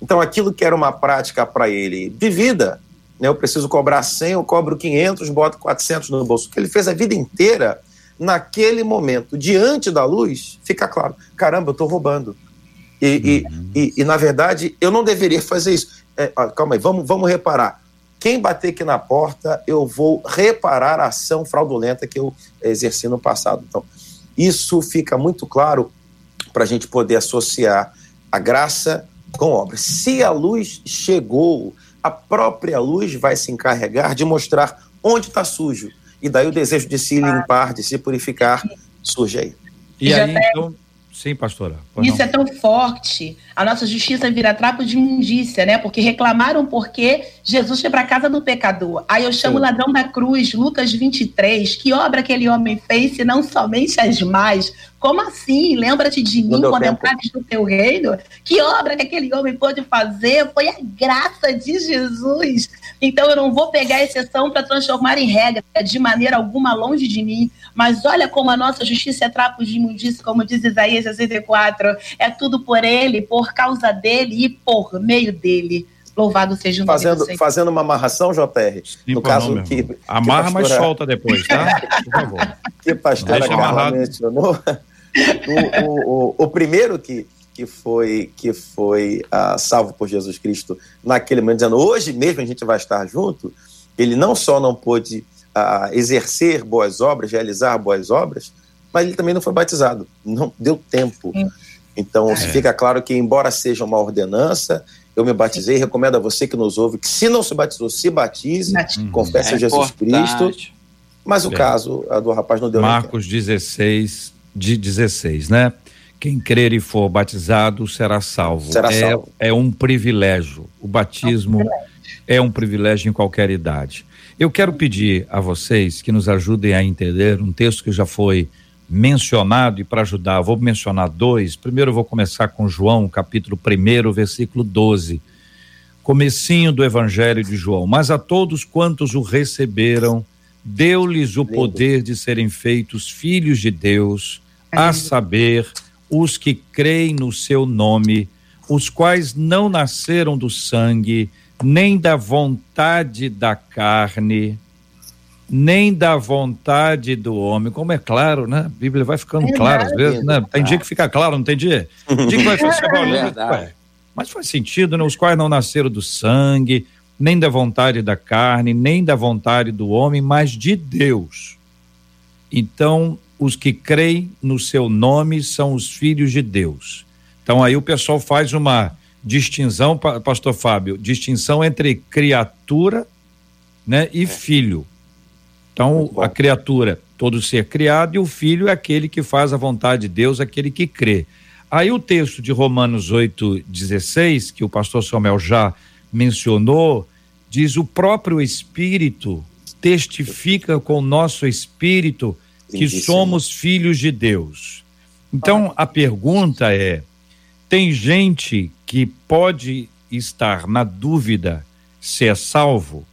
Então, aquilo que era uma prática para ele de vida, né, eu preciso cobrar 100, eu cobro 500, boto 400 no bolso, que ele fez a vida inteira, naquele momento, diante da luz, fica claro: caramba, eu estou roubando. E, uhum. e, e, e, na verdade, eu não deveria fazer isso. É, calma aí, vamos, vamos reparar. Quem bater aqui na porta, eu vou reparar a ação fraudulenta que eu exerci no passado. Então, isso fica muito claro para a gente poder associar a graça com obra. Se a luz chegou, a própria luz vai se encarregar de mostrar onde está sujo. E daí o desejo de se limpar, de se purificar, surge aí. E aí, então, Sim, pastora. Isso não. é tão forte. A nossa justiça vira trapo de imundícia, né? Porque reclamaram porque Jesus foi para a casa do pecador. Aí eu chamo o ladrão da cruz, Lucas 23. Que obra aquele homem fez, se não somente as mais? Como assim? Lembra-te de mim quando entrares no teu reino? Que obra que aquele homem pôde fazer? Foi a graça de Jesus. Então eu não vou pegar a exceção para transformar em regra, de maneira alguma longe de mim. Mas olha como a nossa justiça é trapo de imundícia, como diz Isaías 64. É tudo por ele, por causa dele e por meio dele. Louvado seja o nome fazendo, Fazendo uma amarração, JR, Sim, no caso que... Amarra, que pastora... mas solta depois, tá? Por favor. [LAUGHS] que pastora Carla mencionou. [LAUGHS] o, o, o, o, primeiro que, que foi, que foi uh, salvo por Jesus Cristo naquele momento, dizendo hoje mesmo a gente vai estar junto, ele não só não pôde uh, exercer boas obras, realizar boas obras, mas ele também não foi batizado, não deu tempo. Então é. fica claro que, embora seja uma ordenança, eu me batizei, recomendo a você que nos ouve que, se não se batizou, se batize, uhum. confesse é a Jesus Cristo. Mas o Bem, caso do rapaz não deu Marcos 16, de 16, né? Quem crer e for batizado será salvo. Será é, salvo. É um privilégio. O batismo é um privilégio. é um privilégio em qualquer idade. Eu quero pedir a vocês que nos ajudem a entender um texto que já foi mencionado e para ajudar, vou mencionar dois. Primeiro eu vou começar com João, capítulo 1, versículo 12. Comecinho do Evangelho de João. Mas a todos quantos o receberam, deu-lhes o poder de serem feitos filhos de Deus, a saber, os que creem no seu nome, os quais não nasceram do sangue, nem da vontade da carne, nem da vontade do homem, como é claro, né? A Bíblia vai ficando é clara às vezes, né? Tem dia que fica claro, não tem dia? dia que vai ficar [LAUGHS] é Mas faz sentido, né? Os quais não nasceram do sangue, nem da vontade da carne, nem da vontade do homem, mas de Deus. Então, os que creem no seu nome são os filhos de Deus. Então, aí o pessoal faz uma distinção, pastor Fábio, distinção entre criatura né, e filho. Então, a criatura, todo ser criado, e o filho é aquele que faz a vontade de Deus, aquele que crê. Aí o texto de Romanos 8,16, que o pastor Samuel já mencionou, diz: o próprio Espírito testifica com o nosso espírito que somos filhos de Deus. Então a pergunta é: tem gente que pode estar na dúvida se é salvo?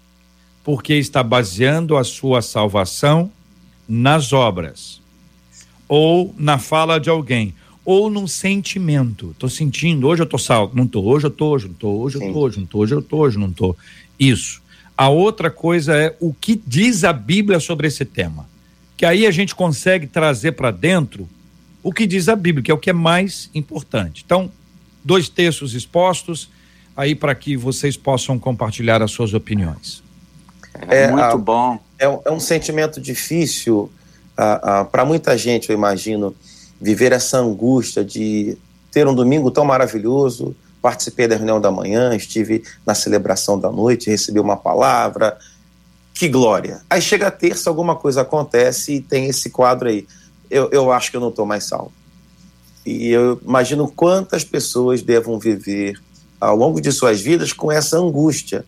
porque está baseando a sua salvação nas obras, ou na fala de alguém, ou num sentimento. Estou sentindo, hoje eu estou salvo, não estou, hoje eu estou, hoje não estou, hoje eu estou, hoje não estou, hoje eu estou, hoje não estou. Isso. A outra coisa é o que diz a Bíblia sobre esse tema. Que aí a gente consegue trazer para dentro o que diz a Bíblia, que é o que é mais importante. Então, dois textos expostos aí para que vocês possam compartilhar as suas opiniões. É, é muito a, bom. É, é, um sentimento difícil para muita gente, eu imagino, viver essa angústia de ter um domingo tão maravilhoso. Participei da reunião da manhã, estive na celebração da noite, recebi uma palavra. Que glória! Aí chega a terça, alguma coisa acontece e tem esse quadro aí. Eu, eu acho que eu não estou mais salvo. E eu imagino quantas pessoas devam viver ao longo de suas vidas com essa angústia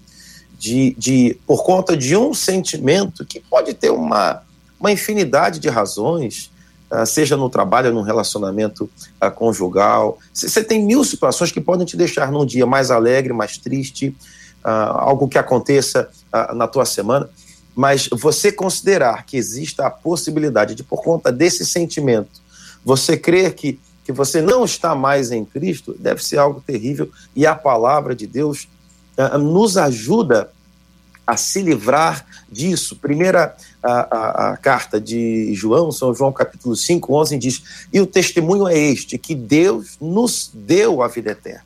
de, de por conta de um sentimento que pode ter uma, uma infinidade de razões, uh, seja no trabalho, no relacionamento uh, conjugal. Você tem mil situações que podem te deixar num dia mais alegre, mais triste, uh, algo que aconteça na tua semana. Mas você considerar que exista a possibilidade de, por conta desse sentimento, você crer que que você não está mais em Cristo, deve ser algo terrível. E a palavra de Deus uh, nos ajuda a se livrar disso. Primeira a, a, a, carta de João, São João capítulo 5, 11, diz: E o testemunho é este, que Deus nos deu a vida eterna.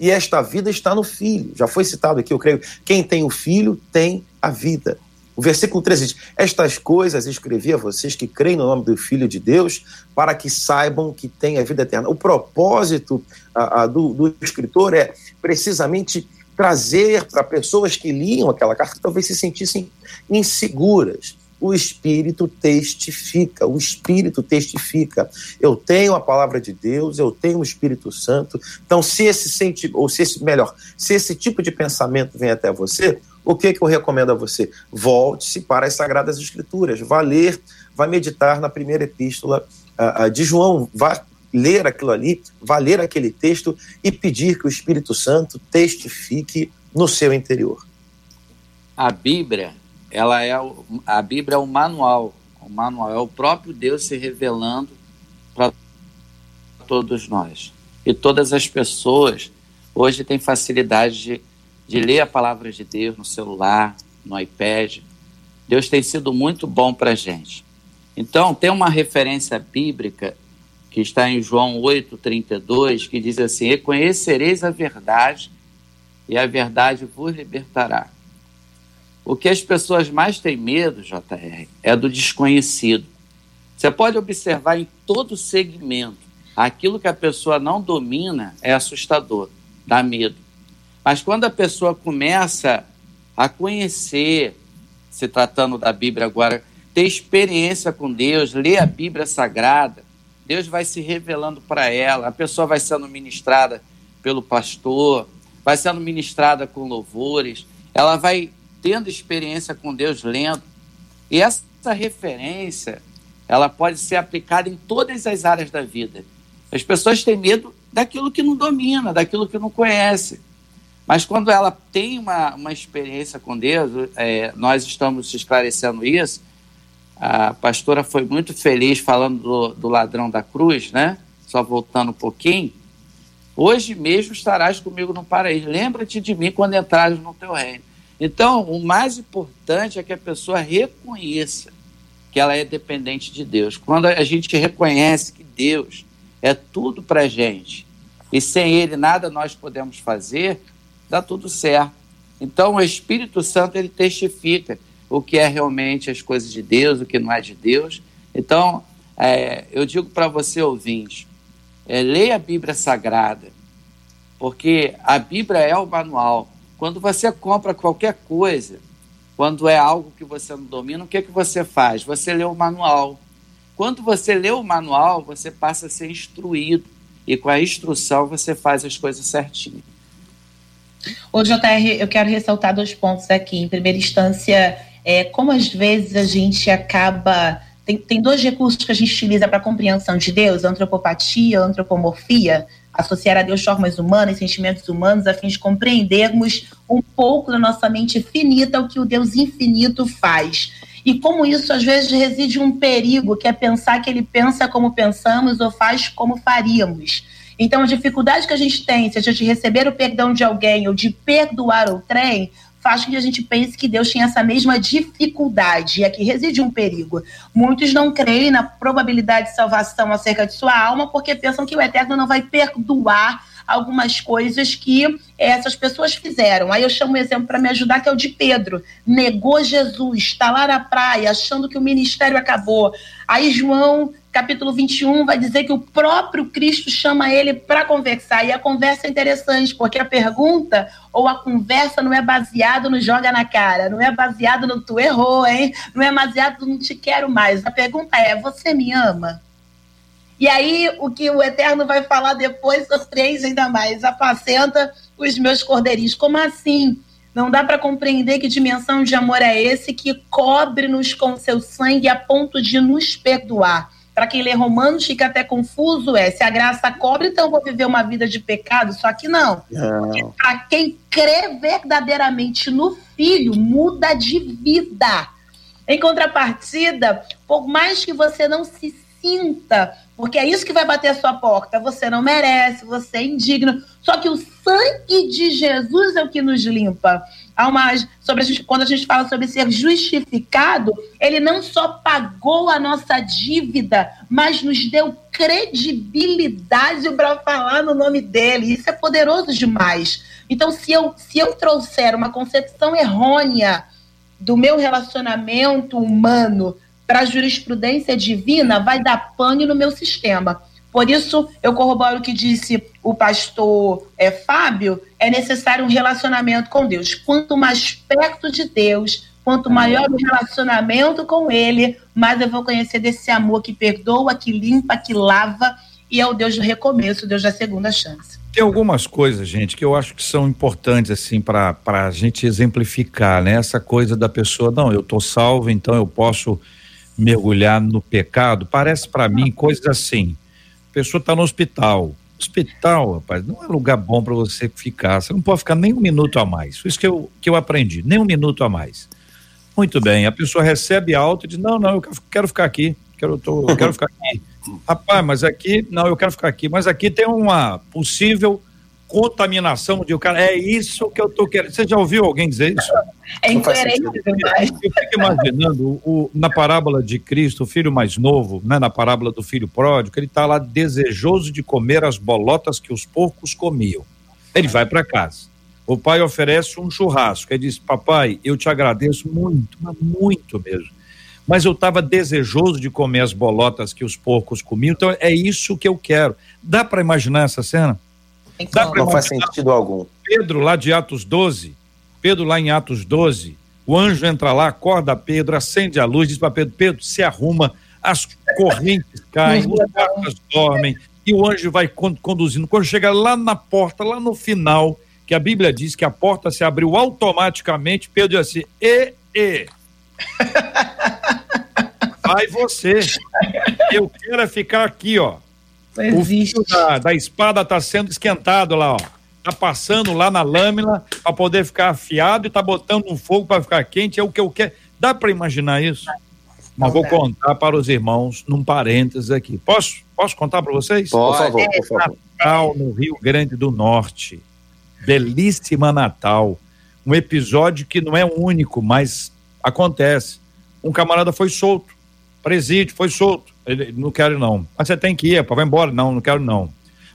E esta vida está no Filho. Já foi citado aqui, eu creio. Quem tem o Filho tem a vida. O versículo 13 diz: Estas coisas escrevi a vocês que creem no nome do Filho de Deus, para que saibam que têm a vida eterna. O propósito a, a, do, do escritor é precisamente trazer para pessoas que liam aquela carta que talvez se sentissem inseguras. O Espírito testifica, o Espírito testifica. Eu tenho a palavra de Deus, eu tenho o Espírito Santo. Então, se esse sentimento, ou se esse, melhor, se esse tipo de pensamento vem até você, o que, que eu recomendo a você? Volte-se para as Sagradas Escrituras, vá ler, vá meditar na primeira epístola uh, de João, vá ler aquilo ali, vá ler aquele texto e pedir que o Espírito Santo testifique no seu interior. A Bíblia, ela é o, a Bíblia é o manual, o manual é o próprio Deus se revelando para todos nós. E todas as pessoas hoje têm facilidade de de ler a palavra de Deus no celular, no iPad. Deus tem sido muito bom para a gente. Então, tem uma referência bíblica que está em João 8,32, que diz assim: E conhecereis a verdade, e a verdade vos libertará. O que as pessoas mais têm medo, JR, é do desconhecido. Você pode observar em todo segmento, aquilo que a pessoa não domina é assustador, dá medo. Mas quando a pessoa começa a conhecer, se tratando da Bíblia agora, ter experiência com Deus, ler a Bíblia Sagrada, Deus vai se revelando para ela, a pessoa vai sendo ministrada pelo pastor, vai sendo ministrada com louvores, ela vai tendo experiência com Deus lendo. E essa referência, ela pode ser aplicada em todas as áreas da vida. As pessoas têm medo daquilo que não domina, daquilo que não conhece. Mas quando ela tem uma, uma experiência com Deus, é, nós estamos esclarecendo isso. A pastora foi muito feliz falando do, do ladrão da cruz, né? Só voltando um pouquinho. Hoje mesmo estarás comigo no paraíso. Lembra-te de mim quando entrares no teu reino. Então, o mais importante é que a pessoa reconheça que ela é dependente de Deus. Quando a gente reconhece que Deus é tudo para gente e sem Ele nada nós podemos fazer, dá tudo certo. Então o Espírito Santo ele testifica o que é realmente as coisas de Deus, o que não é de Deus. Então é, eu digo para você ouvinte, é, leia a Bíblia Sagrada, porque a Bíblia é o manual. Quando você compra qualquer coisa, quando é algo que você não domina, o que, é que você faz? Você lê o manual. Quando você lê o manual, você passa a ser instruído. E com a instrução você faz as coisas certinho. Ô, JR, eu quero ressaltar dois pontos aqui. Em primeira instância, é, como às vezes a gente acaba. Tem, tem dois recursos que a gente utiliza para compreensão de Deus: antropopatia, antropomorfia, associar a Deus formas humanas, sentimentos humanos, a fim de compreendermos um pouco da nossa mente finita o que o Deus infinito faz. E como isso às vezes reside um perigo, que é pensar que ele pensa como pensamos ou faz como faríamos. Então, a dificuldade que a gente tem, seja de receber o perdão de alguém ou de perdoar o trem, faz com que a gente pense que Deus tinha essa mesma dificuldade. E aqui reside um perigo. Muitos não creem na probabilidade de salvação acerca de sua alma porque pensam que o Eterno não vai perdoar algumas coisas que essas pessoas fizeram. Aí eu chamo um exemplo para me ajudar, que é o de Pedro. Negou Jesus, está lá na praia, achando que o ministério acabou. Aí João, capítulo 21, vai dizer que o próprio Cristo chama ele para conversar. E a conversa é interessante, porque a pergunta ou a conversa não é baseado no joga na cara, não é baseado no tu errou, hein? Não é baseado no te quero mais. A pergunta é: você me ama? E aí, o que o Eterno vai falar depois surpreende ainda mais. Apacenta os meus cordeirinhos. Como assim? Não dá para compreender que dimensão de amor é esse que cobre-nos com seu sangue a ponto de nos perdoar. Para quem lê Romanos fica até confuso, é se a graça cobre, então vou viver uma vida de pecado. Só que não. não. Para quem crê verdadeiramente no Filho, muda de vida. Em contrapartida, por mais que você não se sinta porque é isso que vai bater a sua porta. Você não merece, você é indigno. Só que o sangue de Jesus é o que nos limpa. Há uma, sobre a gente, quando a gente fala sobre ser justificado, ele não só pagou a nossa dívida, mas nos deu credibilidade para falar no nome dele. Isso é poderoso demais. Então, se eu, se eu trouxer uma concepção errônea do meu relacionamento humano para a jurisprudência divina vai dar pane no meu sistema. Por isso, eu corroboro o que disse o pastor é, Fábio: é necessário um relacionamento com Deus. Quanto mais perto de Deus, quanto maior o relacionamento com Ele, mais eu vou conhecer desse amor que perdoa, que limpa, que lava, e é o Deus do recomeço, o Deus da segunda chance. Tem algumas coisas, gente, que eu acho que são importantes, assim, para a gente exemplificar, né? Essa coisa da pessoa, não, eu estou salvo, então eu posso mergulhar no pecado, parece para mim coisas assim. Pessoa está no hospital. Hospital, rapaz, não é lugar bom para você ficar. Você não pode ficar nem um minuto a mais. Isso que eu, que eu aprendi, nem um minuto a mais. Muito bem, a pessoa recebe alta e diz: Não, não, eu quero ficar aqui. Quero, tô, eu quero ficar aqui. [LAUGHS] Rapaz, mas aqui, não, eu quero ficar aqui. Mas aqui tem uma possível contaminação de o cara. É isso que eu tô querendo. Você já ouviu alguém dizer isso? É incoerente demais. Eu fico imaginando o, na parábola de Cristo, o filho mais novo, né, na parábola do filho pródigo, ele está lá desejoso de comer as bolotas que os porcos comiam. Ele vai para casa. O pai oferece um churrasco. Ele diz: Papai, eu te agradeço muito, mas muito mesmo. Mas eu estava desejoso de comer as bolotas que os porcos comiam, então é isso que eu quero. Dá para imaginar essa cena? Não faz sentido algum. Pedro, lá de Atos 12, Pedro, lá em Atos 12, o anjo entra lá, acorda Pedro, acende a luz, diz para Pedro: Pedro, se arruma, as correntes [LAUGHS] caem, os barcos dormem, e o anjo vai conduzindo. Quando chega lá na porta, lá no final, que a Bíblia diz que a porta se abriu automaticamente, Pedro diz assim: e, e. [LAUGHS] Vai você. Eu quero é ficar aqui, ó o fio da, da espada está sendo esquentado lá, ó. Tá passando lá na lâmina para poder ficar afiado e tá botando um fogo para ficar quente. É o que eu quero. Dá para imaginar isso? Mas vou contar para os irmãos num parênteses aqui. Posso, posso contar para vocês? Por favor, por favor. Natal no Rio Grande do Norte. Belíssima Natal. Um episódio que não é único, mas acontece. Um camarada foi solto. Presídio, foi solto ele, não quero não. Mas você tem que ir, rapaz, vai embora. Não, não quero não.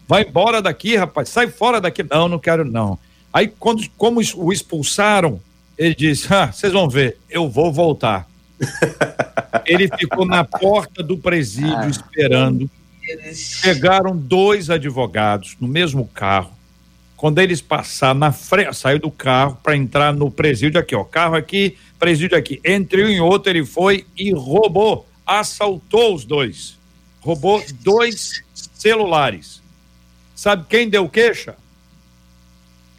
Vai embora daqui, rapaz, sai fora daqui. Não, não quero não. Aí, quando, como o expulsaram, ele disse: ah, vocês vão ver, eu vou voltar. [LAUGHS] ele ficou na porta do presídio ah, esperando. Chegaram dois advogados no mesmo carro. Quando eles passaram na frente, saiu do carro para entrar no presídio aqui, ó. Carro aqui, presídio aqui. Entre um e outro, ele foi e roubou assaltou os dois. Roubou dois celulares. Sabe quem deu queixa?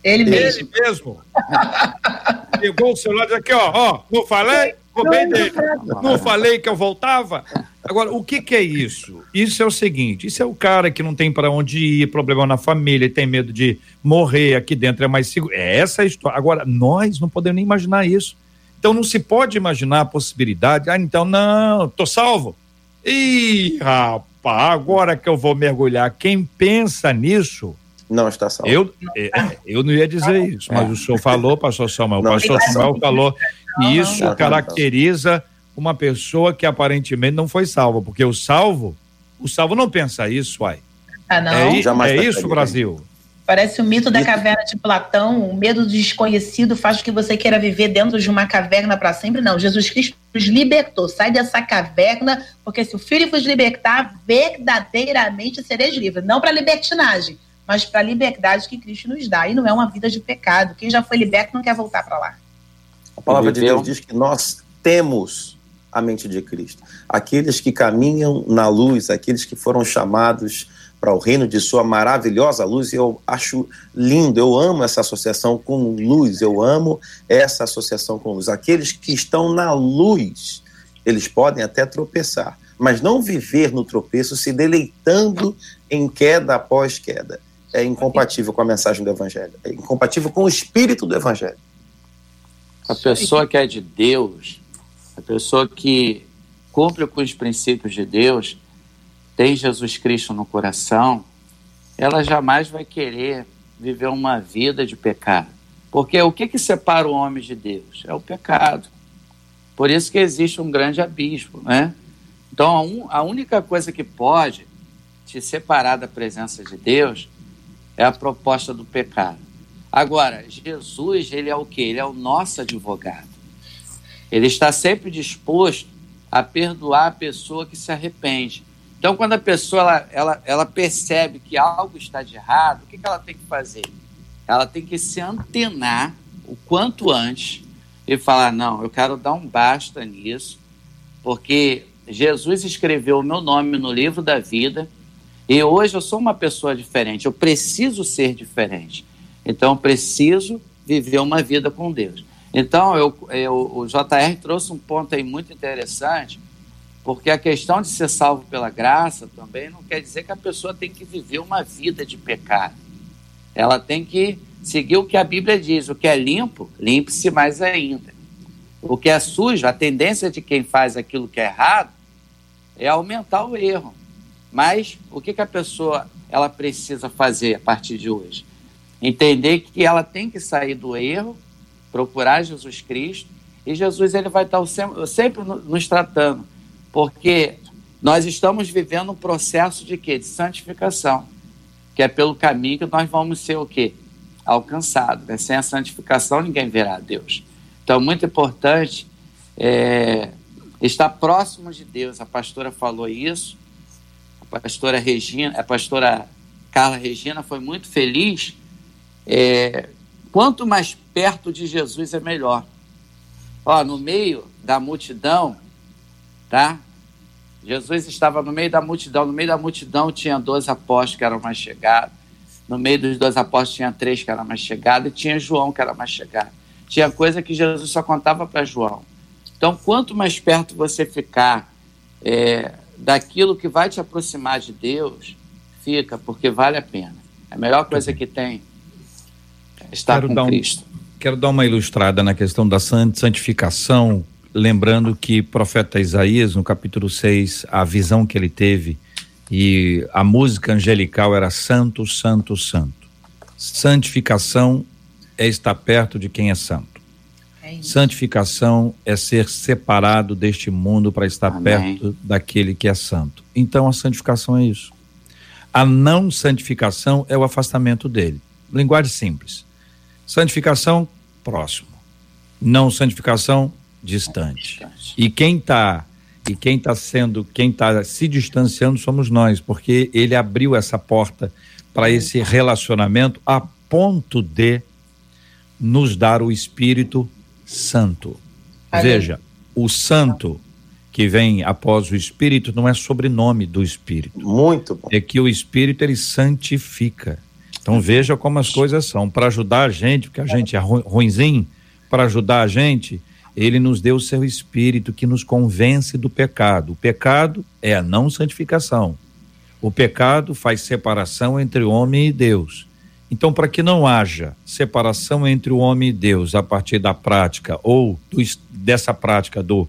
Ele mesmo. Ele mesmo. [LAUGHS] Pegou o celular e disse aqui, ó, ó, não falei? Roubei dele. Não falei que eu voltava? Agora, o que, que é isso? Isso é o seguinte: isso é o cara que não tem para onde ir, problema na família, tem medo de morrer aqui dentro, é mais seguro. É essa a história. Agora, nós não podemos nem imaginar isso. Então não se pode imaginar a possibilidade, ah, então não, tô salvo. Ih, rapaz, agora que eu vou mergulhar, quem pensa nisso Não está salvo. Eu, é, é, eu não ia dizer isso, mas o senhor falou, pastor Samuel. O pastor Samuel falou. E isso caracteriza uma pessoa que aparentemente não foi salva, porque o salvo, o salvo não pensa isso, uai. Ah, não. É, é isso, Brasil. Parece o mito da caverna de Platão, o medo do desconhecido faz com que você queira viver dentro de uma caverna para sempre. Não, Jesus Cristo nos libertou. Sai dessa caverna, porque se o Filho vos libertar, verdadeiramente sereis livres. Não para libertinagem, mas para a liberdade que Cristo nos dá. E não é uma vida de pecado. Quem já foi liberto não quer voltar para lá. A palavra de Deus diz que nós temos a mente de Cristo. Aqueles que caminham na luz, aqueles que foram chamados para o reino de sua maravilhosa luz. Eu acho lindo, eu amo essa associação com luz, eu amo essa associação com luz. Aqueles que estão na luz, eles podem até tropeçar, mas não viver no tropeço se deleitando em queda após queda. É incompatível com a mensagem do Evangelho, é incompatível com o espírito do Evangelho. A pessoa que é de Deus, a pessoa que cumpre com os princípios de Deus, tem Jesus Cristo no coração, ela jamais vai querer viver uma vida de pecado. Porque o que, que separa o homem de Deus? É o pecado. Por isso que existe um grande abismo, né? Então, a, un, a única coisa que pode te separar da presença de Deus é a proposta do pecado. Agora, Jesus, ele é o que? Ele é o nosso advogado. Ele está sempre disposto a perdoar a pessoa que se arrepende. Então, quando a pessoa ela, ela, ela percebe que algo está de errado, o que, que ela tem que fazer? Ela tem que se antenar o quanto antes e falar: não, eu quero dar um basta nisso, porque Jesus escreveu o meu nome no livro da vida e hoje eu sou uma pessoa diferente, eu preciso ser diferente. Então, eu preciso viver uma vida com Deus. Então, eu, eu, o JR trouxe um ponto aí muito interessante porque a questão de ser salvo pela graça também não quer dizer que a pessoa tem que viver uma vida de pecado. Ela tem que seguir o que a Bíblia diz: o que é limpo, limpe-se mais ainda. O que é sujo, a tendência de quem faz aquilo que é errado é aumentar o erro. Mas o que, que a pessoa ela precisa fazer a partir de hoje? Entender que ela tem que sair do erro, procurar Jesus Cristo, e Jesus ele vai estar sempre, nos tratando porque nós estamos vivendo um processo de quê? De santificação, que é pelo caminho que nós vamos ser o quê? Alcançados. Né? Sem a santificação ninguém verá a Deus. Então, muito importante é, estar próximo de Deus. A pastora falou isso, a pastora Regina, a pastora Carla Regina foi muito feliz. É, quanto mais perto de Jesus é melhor. Ó, no meio da multidão, tá? Jesus estava no meio da multidão, no meio da multidão tinha dois apóstolos que eram mais chegados, no meio dos dois apóstolos tinha três que eram mais chegados, e tinha João que era mais chegado. Tinha coisa que Jesus só contava para João. Então, quanto mais perto você ficar é, daquilo que vai te aproximar de Deus, fica, porque vale a pena. A melhor coisa que tem é estar quero com Cristo. Um, quero dar uma ilustrada na questão da santificação, lembrando que profeta Isaías, no capítulo 6, a visão que ele teve e a música angelical era santo, santo, santo. Santificação é estar perto de quem é santo. É Santificação é ser separado deste mundo para estar Amém. perto daquele que é santo. Então a santificação é isso. A não santificação é o afastamento dele. Linguagem simples. Santificação, próximo. Não santificação, distante. E quem está e quem está sendo, quem está se distanciando somos nós, porque ele abriu essa porta para esse relacionamento a ponto de nos dar o Espírito Santo. Veja, o Santo que vem após o Espírito não é sobrenome do Espírito. Muito bom. É que o Espírito ele santifica. Então veja como as coisas são. Para ajudar a gente, porque a gente é ruinzinho, para ajudar a gente, ele nos deu o seu espírito que nos convence do pecado. O pecado é a não santificação. O pecado faz separação entre o homem e Deus. Então, para que não haja separação entre o homem e Deus a partir da prática ou do, dessa prática do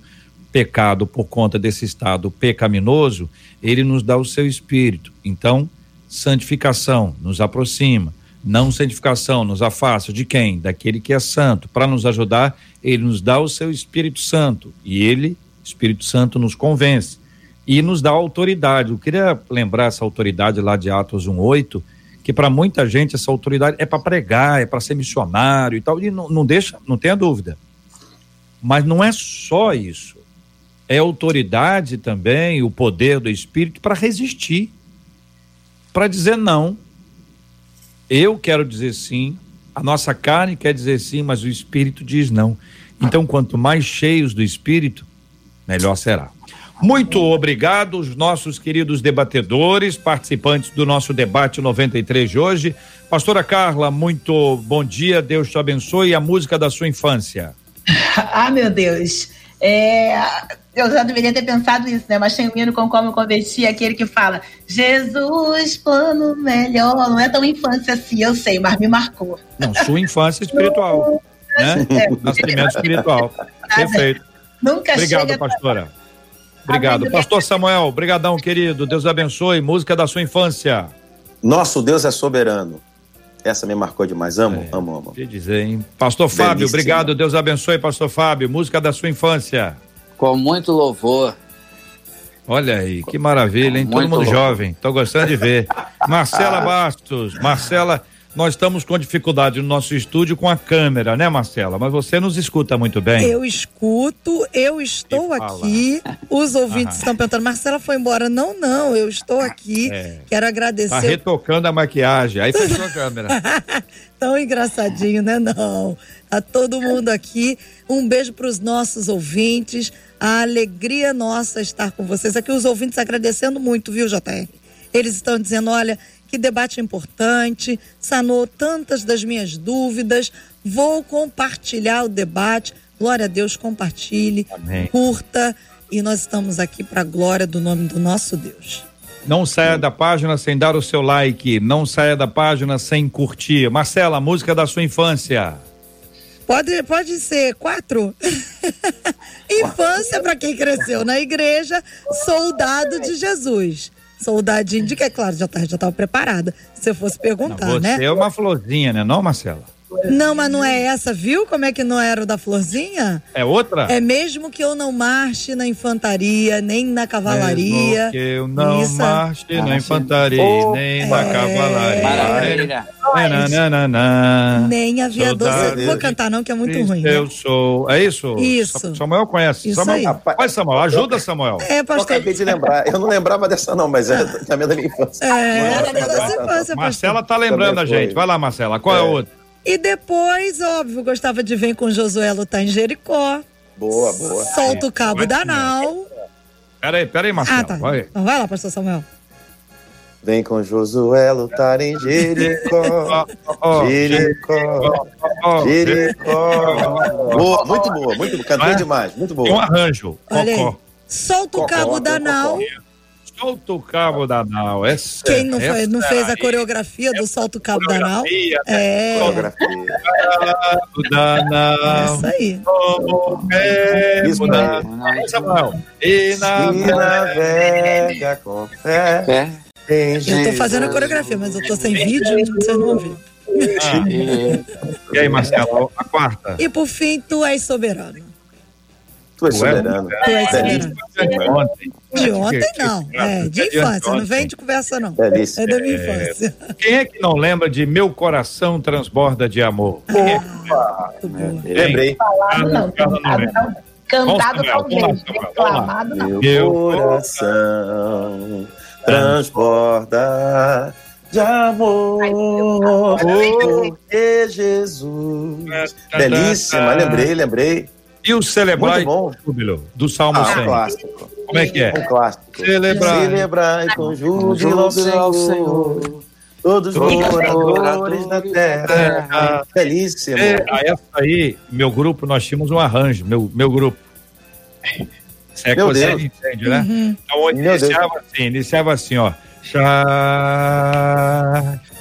pecado por conta desse estado pecaminoso, ele nos dá o seu espírito. Então, santificação nos aproxima, não santificação nos afasta de quem? Daquele que é santo. Para nos ajudar, ele nos dá o seu Espírito Santo e ele, Espírito Santo, nos convence e nos dá autoridade. Eu queria lembrar essa autoridade lá de Atos 1:8, que para muita gente essa autoridade é para pregar, é para ser missionário e tal, e não, não deixa, não tenha dúvida. Mas não é só isso. É autoridade também, o poder do Espírito para resistir, para dizer não. Eu quero dizer sim, a nossa carne quer dizer sim, mas o Espírito diz não. Então, quanto mais cheios do Espírito, melhor será. Muito obrigado, os nossos queridos debatedores, participantes do nosso debate 93 de hoje. Pastora Carla, muito bom dia, Deus te abençoe. E a música da sua infância? [LAUGHS] ah, meu Deus. É, eu já deveria ter pensado isso, né? Mas tem um hino com como eu converti, aquele que fala: Jesus, plano melhor. Não é tão infância assim, eu sei, mas me marcou. Não, sua infância espiritual. né? É, Nascimento espiritual. Perfeito. Nunca Obrigado, pastora. Obrigado. Pastor Samuel, brigadão, querido. Deus abençoe. Música da sua infância. Nosso Deus é soberano. Essa me marcou demais. Amo, é, amo, amo. Que dizer, hein? Pastor Belíssimo. Fábio, obrigado. Deus abençoe, Pastor Fábio. Música da sua infância. Com muito louvor. Olha aí, que maravilha, hein? Todo mundo louvor. jovem. Tô gostando de ver. Marcela [LAUGHS] Bastos. Marcela nós estamos com dificuldade no nosso estúdio com a câmera, né, Marcela? Mas você nos escuta muito bem. Eu escuto, eu estou aqui. Os ouvintes estão perguntando, Marcela foi embora. Não, não, eu estou aqui. É. Quero agradecer. Tá retocando a maquiagem. Aí fechou a câmera. [LAUGHS] Tão engraçadinho, né? Não. Tá todo mundo aqui. Um beijo para os nossos ouvintes. A alegria nossa estar com vocês aqui. Os ouvintes agradecendo muito, viu, JR? Eles estão dizendo: olha, que debate importante, sanou tantas das minhas dúvidas. Vou compartilhar o debate. Glória a Deus, compartilhe, Amém. curta. E nós estamos aqui para a glória do nome do nosso Deus. Não saia da página sem dar o seu like. Não saia da página sem curtir. Marcela, música da sua infância. Pode, pode ser quatro? [LAUGHS] infância para quem cresceu na igreja, soldado de Jesus soldadinho de que, é claro, já, tá, já tava preparada. Se eu fosse perguntar, não, né? Você é uma florzinha, né, não, Marcela? Não, mas não é essa, viu? Como é que não era o da florzinha? É outra? É mesmo que eu não marche na infantaria, nem na cavalaria. Mesmo que eu não Isso. marche na infantaria, oh, nem é... na cavalaria. Maravilha. É nem aviador. Não vou cantar não, que é muito ruim. Né? Eu sou. É isso? Isso. Samuel conhece. Isso Samuel. aí. Vai, Samuel, ajuda, Samuel. É, pastor. Eu acabei de lembrar. Eu não lembrava dessa não, mas é também da minha infância. É, era da sua infância, Marcela tá lembrando a gente. Vai lá, Marcela. Qual é, é a outra? E depois, óbvio, gostava de vir com Josué lutar em Jericó. Boa, boa. Solta o cabo vai, da nau. Peraí, peraí, Marcelo. Ah, tá. Vai. Então vai lá, pastor Samuel. Vem com Josué lutar em Jericó. [LAUGHS] Jericó. Jericó. Boa, muito boa, muito boa. Cantei demais, muito boa. Tem um arranjo. Olha aí. Solta o cabo da nau. Solta o cabo da nau. Essa, Quem não, foi, não fez a coreografia do Solta o cabo da nau? Né? É. Coreografia. da nau. Isso aí. Isso aí. Samuel. E navega com fé. Eu tô fazendo a coreografia, mas eu tô sem vídeo, vocês não ver. Ah, e aí, Marcelo, a quarta? E por fim, tu és soberano. Tu és soberano. Tu és soberano. De ontem. De ontem, não. É, de infância. Não vem de conversa, não. É da minha infância. Quem é que não lembra de Meu Coração Transborda de Amor? Ah, Lembrei. Falado não, cantado não. Cantado talvez, reclamado não. Meu coração transborda de amor, porque Jesus. Belíssima, lembrei, lembrei. E o celebrar júbilo do Salmo ah, 100? Um clássico. Como é que é? Um clássico. Celebrar. Celebrar com júbilo ao Senhor. Todos os moradores da terra. Belíssimo. É, essa aí, meu grupo, nós tínhamos um arranjo, meu, meu grupo. É Meu Deus. Entende, né? Uhum. Então, iniciava Deus. assim, iniciava assim, ó.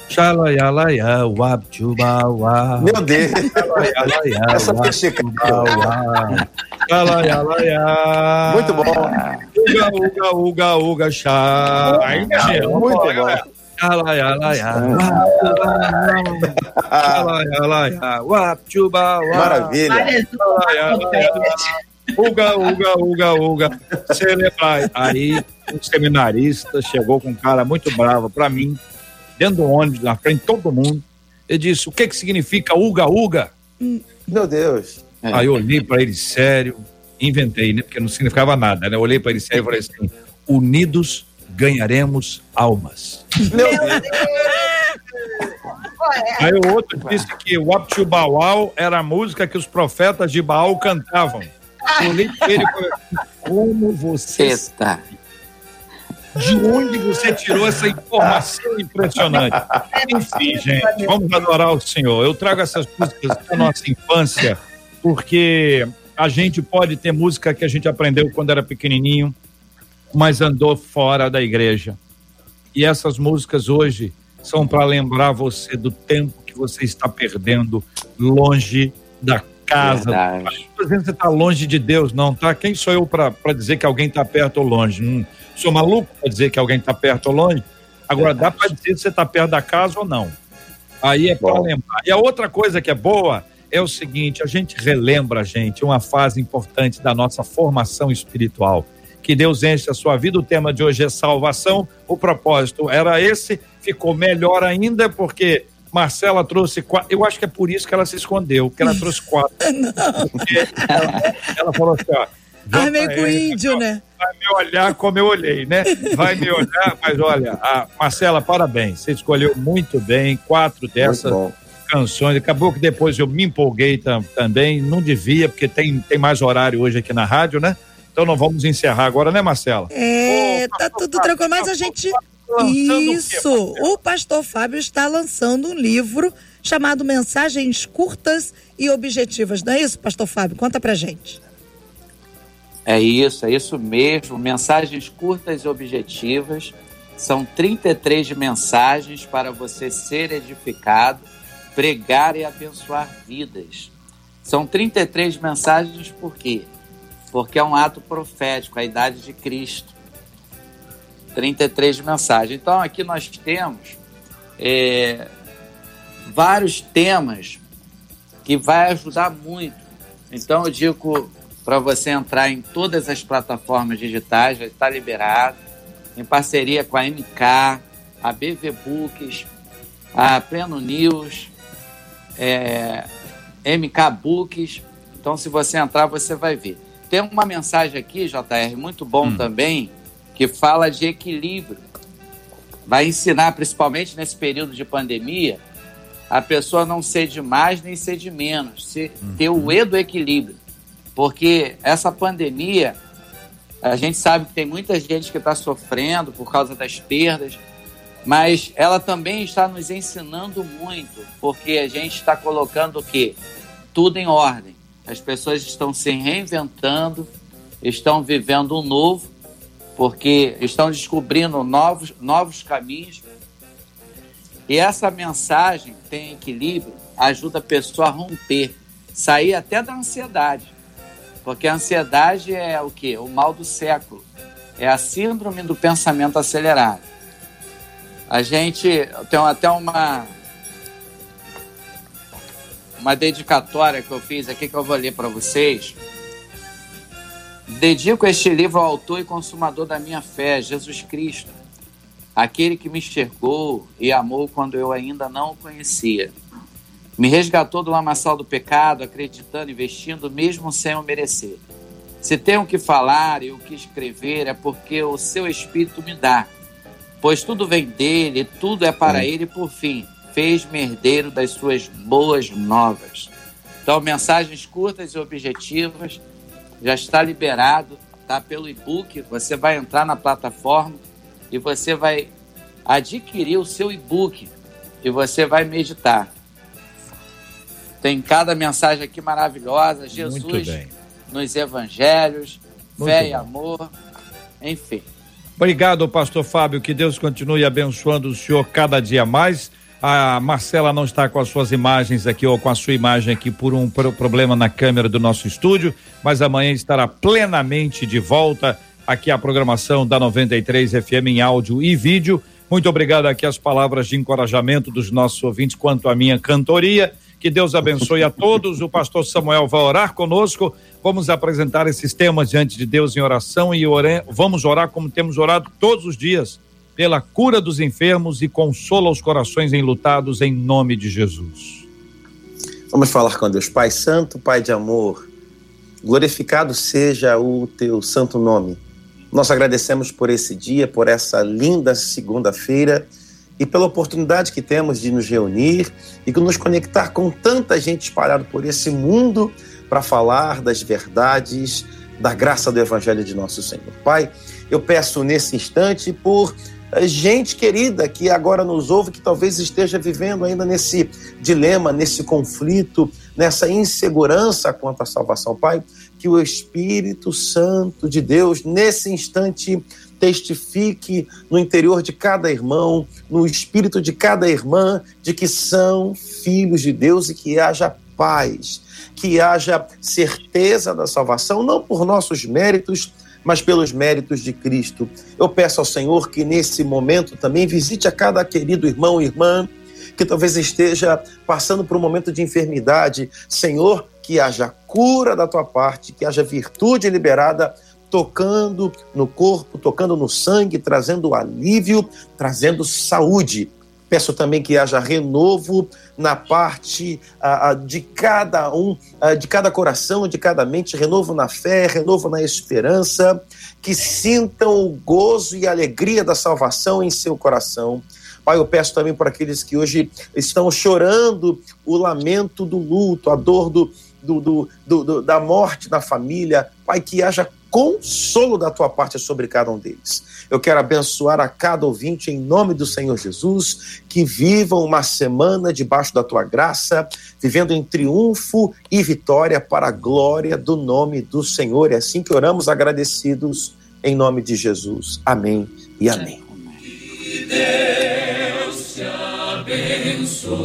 Xalayalaya, wabchubawa. Meu Deus! Essa Xalayalaya. Muito bom. Uga, uga, uga, uga, chá. Muito bom. Maravilha. Uga, uga, uga, uga. Celebrai. Aí um seminarista chegou com um cara muito bravo para mim, dentro do ônibus, na frente de todo mundo. Ele disse: O que que significa uga, uga? Meu Deus. É. Aí eu olhei para ele sério, inventei, né? Porque não significava nada, né? Eu olhei para ele sério e falei assim: Unidos ganharemos almas. Meu Deus. Aí o outro disse que o Up to Baal era a música que os profetas de Baal cantavam. Eu olhei para ele e falei assim, como você. Eita. De onde você tirou essa informação impressionante? Enfim, gente, vamos adorar o Senhor. Eu trago essas músicas da nossa infância, porque a gente pode ter música que a gente aprendeu quando era pequenininho, mas andou fora da igreja. E essas músicas hoje são para lembrar você do tempo que você está perdendo longe da casa. Não dizendo que você está longe de Deus, não, tá? Quem sou eu para dizer que alguém está perto ou longe? Não sou maluco para dizer que alguém está perto ou longe? Agora, dá para dizer se você está perto da casa ou não. Aí é para lembrar. E a outra coisa que é boa é o seguinte: a gente relembra, gente, uma fase importante da nossa formação espiritual. Que Deus enche a sua vida. O tema de hoje é salvação. O propósito era esse, ficou melhor ainda, porque Marcela trouxe quatro. Eu acho que é por isso que ela se escondeu, que ela trouxe quatro. [LAUGHS] Ela, ela, falou assim: ó. Vai meio com índio, né? Vai me olhar como eu olhei, né? Vai me olhar, mas olha, a Marcela, parabéns. Você escolheu muito bem quatro dessas canções. Acabou que depois eu me empolguei tam, também. Não devia, porque tem, tem mais horário hoje aqui na rádio, né? Então não vamos encerrar agora, né, Marcela? É, tá tudo tranquilo, mas a gente isso! O, o pastor Fábio está lançando um livro chamado Mensagens Curtas e Objetivas. Não é isso, pastor Fábio? Conta pra gente. É isso, é isso mesmo. Mensagens curtas e objetivas. São 33 mensagens para você ser edificado, pregar e abençoar vidas. São 33 mensagens por quê? Porque é um ato profético, a idade de Cristo. 33 mensagens. Então, aqui nós temos é, vários temas que vai ajudar muito. Então, eu digo para você entrar em todas as plataformas digitais, já está liberado, em parceria com a MK, a BV Books, a Pleno News, é, MK Books. Então, se você entrar, você vai ver. Tem uma mensagem aqui, JR, muito bom hum. também, que fala de equilíbrio. Vai ensinar, principalmente nesse período de pandemia, a pessoa não ser de mais nem ser de menos, ser, uhum. ter o E do equilíbrio. Porque essa pandemia, a gente sabe que tem muita gente que está sofrendo por causa das perdas, mas ela também está nos ensinando muito, porque a gente está colocando o quê? Tudo em ordem. As pessoas estão se reinventando, estão vivendo um novo, porque estão descobrindo novos, novos caminhos. E essa mensagem tem equilíbrio, ajuda a pessoa a romper, sair até da ansiedade. Porque a ansiedade é o que? O mal do século. É a síndrome do pensamento acelerado. A gente tem até uma uma dedicatória que eu fiz aqui que eu vou ler para vocês Dedico este livro ao autor e consumador da minha fé, Jesus Cristo, aquele que me enxergou e amou quando eu ainda não o conhecia. Me resgatou do lamaçal do pecado, acreditando e vestindo mesmo sem o merecer. Se tenho o que falar e o que escrever, é porque o seu Espírito me dá. Pois tudo vem dele, tudo é para ele, e por fim, fez-me herdeiro das suas boas novas. Então, mensagens curtas e objetivas já está liberado, tá pelo e-book. Você vai entrar na plataforma e você vai adquirir o seu e-book e você vai meditar. Tem cada mensagem aqui maravilhosa, Jesus nos evangelhos, Muito fé bem. e amor, enfim. Obrigado, pastor Fábio, que Deus continue abençoando o senhor cada dia mais. A Marcela não está com as suas imagens aqui ou com a sua imagem aqui por um problema na câmera do nosso estúdio, mas amanhã estará plenamente de volta aqui a programação da 93 FM em áudio e vídeo Muito obrigado aqui as palavras de encorajamento dos nossos ouvintes quanto à minha cantoria. Que Deus abençoe a todos. O pastor Samuel vai orar conosco. Vamos apresentar esses temas diante de Deus em oração e vamos orar como temos orado todos os dias, pela cura dos enfermos e consola os corações enlutados em nome de Jesus. Vamos falar com Deus. Pai Santo, Pai de amor, glorificado seja o teu santo nome. Nós agradecemos por esse dia, por essa linda segunda-feira e pela oportunidade que temos de nos reunir e de nos conectar com tanta gente espalhada por esse mundo para falar das verdades da graça do Evangelho de nosso Senhor. Pai, eu peço nesse instante por gente querida que agora nos ouve, que talvez esteja vivendo ainda nesse dilema, nesse conflito, nessa insegurança quanto à salvação. Pai, que o Espírito Santo de Deus, nesse instante, testifique no interior de cada irmão, no espírito de cada irmã, de que são filhos de Deus e que haja paz, que haja certeza da salvação, não por nossos méritos, mas pelos méritos de Cristo. Eu peço ao Senhor que nesse momento também visite a cada querido irmão e irmã que talvez esteja passando por um momento de enfermidade. Senhor, que haja cura da tua parte, que haja virtude liberada tocando no corpo, tocando no sangue, trazendo alívio, trazendo saúde. Peço também que haja renovo na parte ah, ah, de cada um, ah, de cada coração, de cada mente, renovo na fé, renovo na esperança, que sintam o gozo e a alegria da salvação em seu coração. Pai, eu peço também para aqueles que hoje estão chorando o lamento do luto, a dor do, do, do, do, da morte da família. Pai, que haja consolo da tua parte sobre cada um deles. Eu quero abençoar a cada ouvinte em nome do Senhor Jesus, que vivam uma semana debaixo da tua graça, vivendo em triunfo e vitória para a glória do nome do Senhor. É assim que oramos agradecidos em nome de Jesus. Amém e amém. Que Deus te abençoe.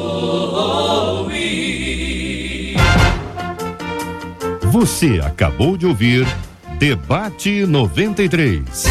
Você acabou de ouvir Debate 93.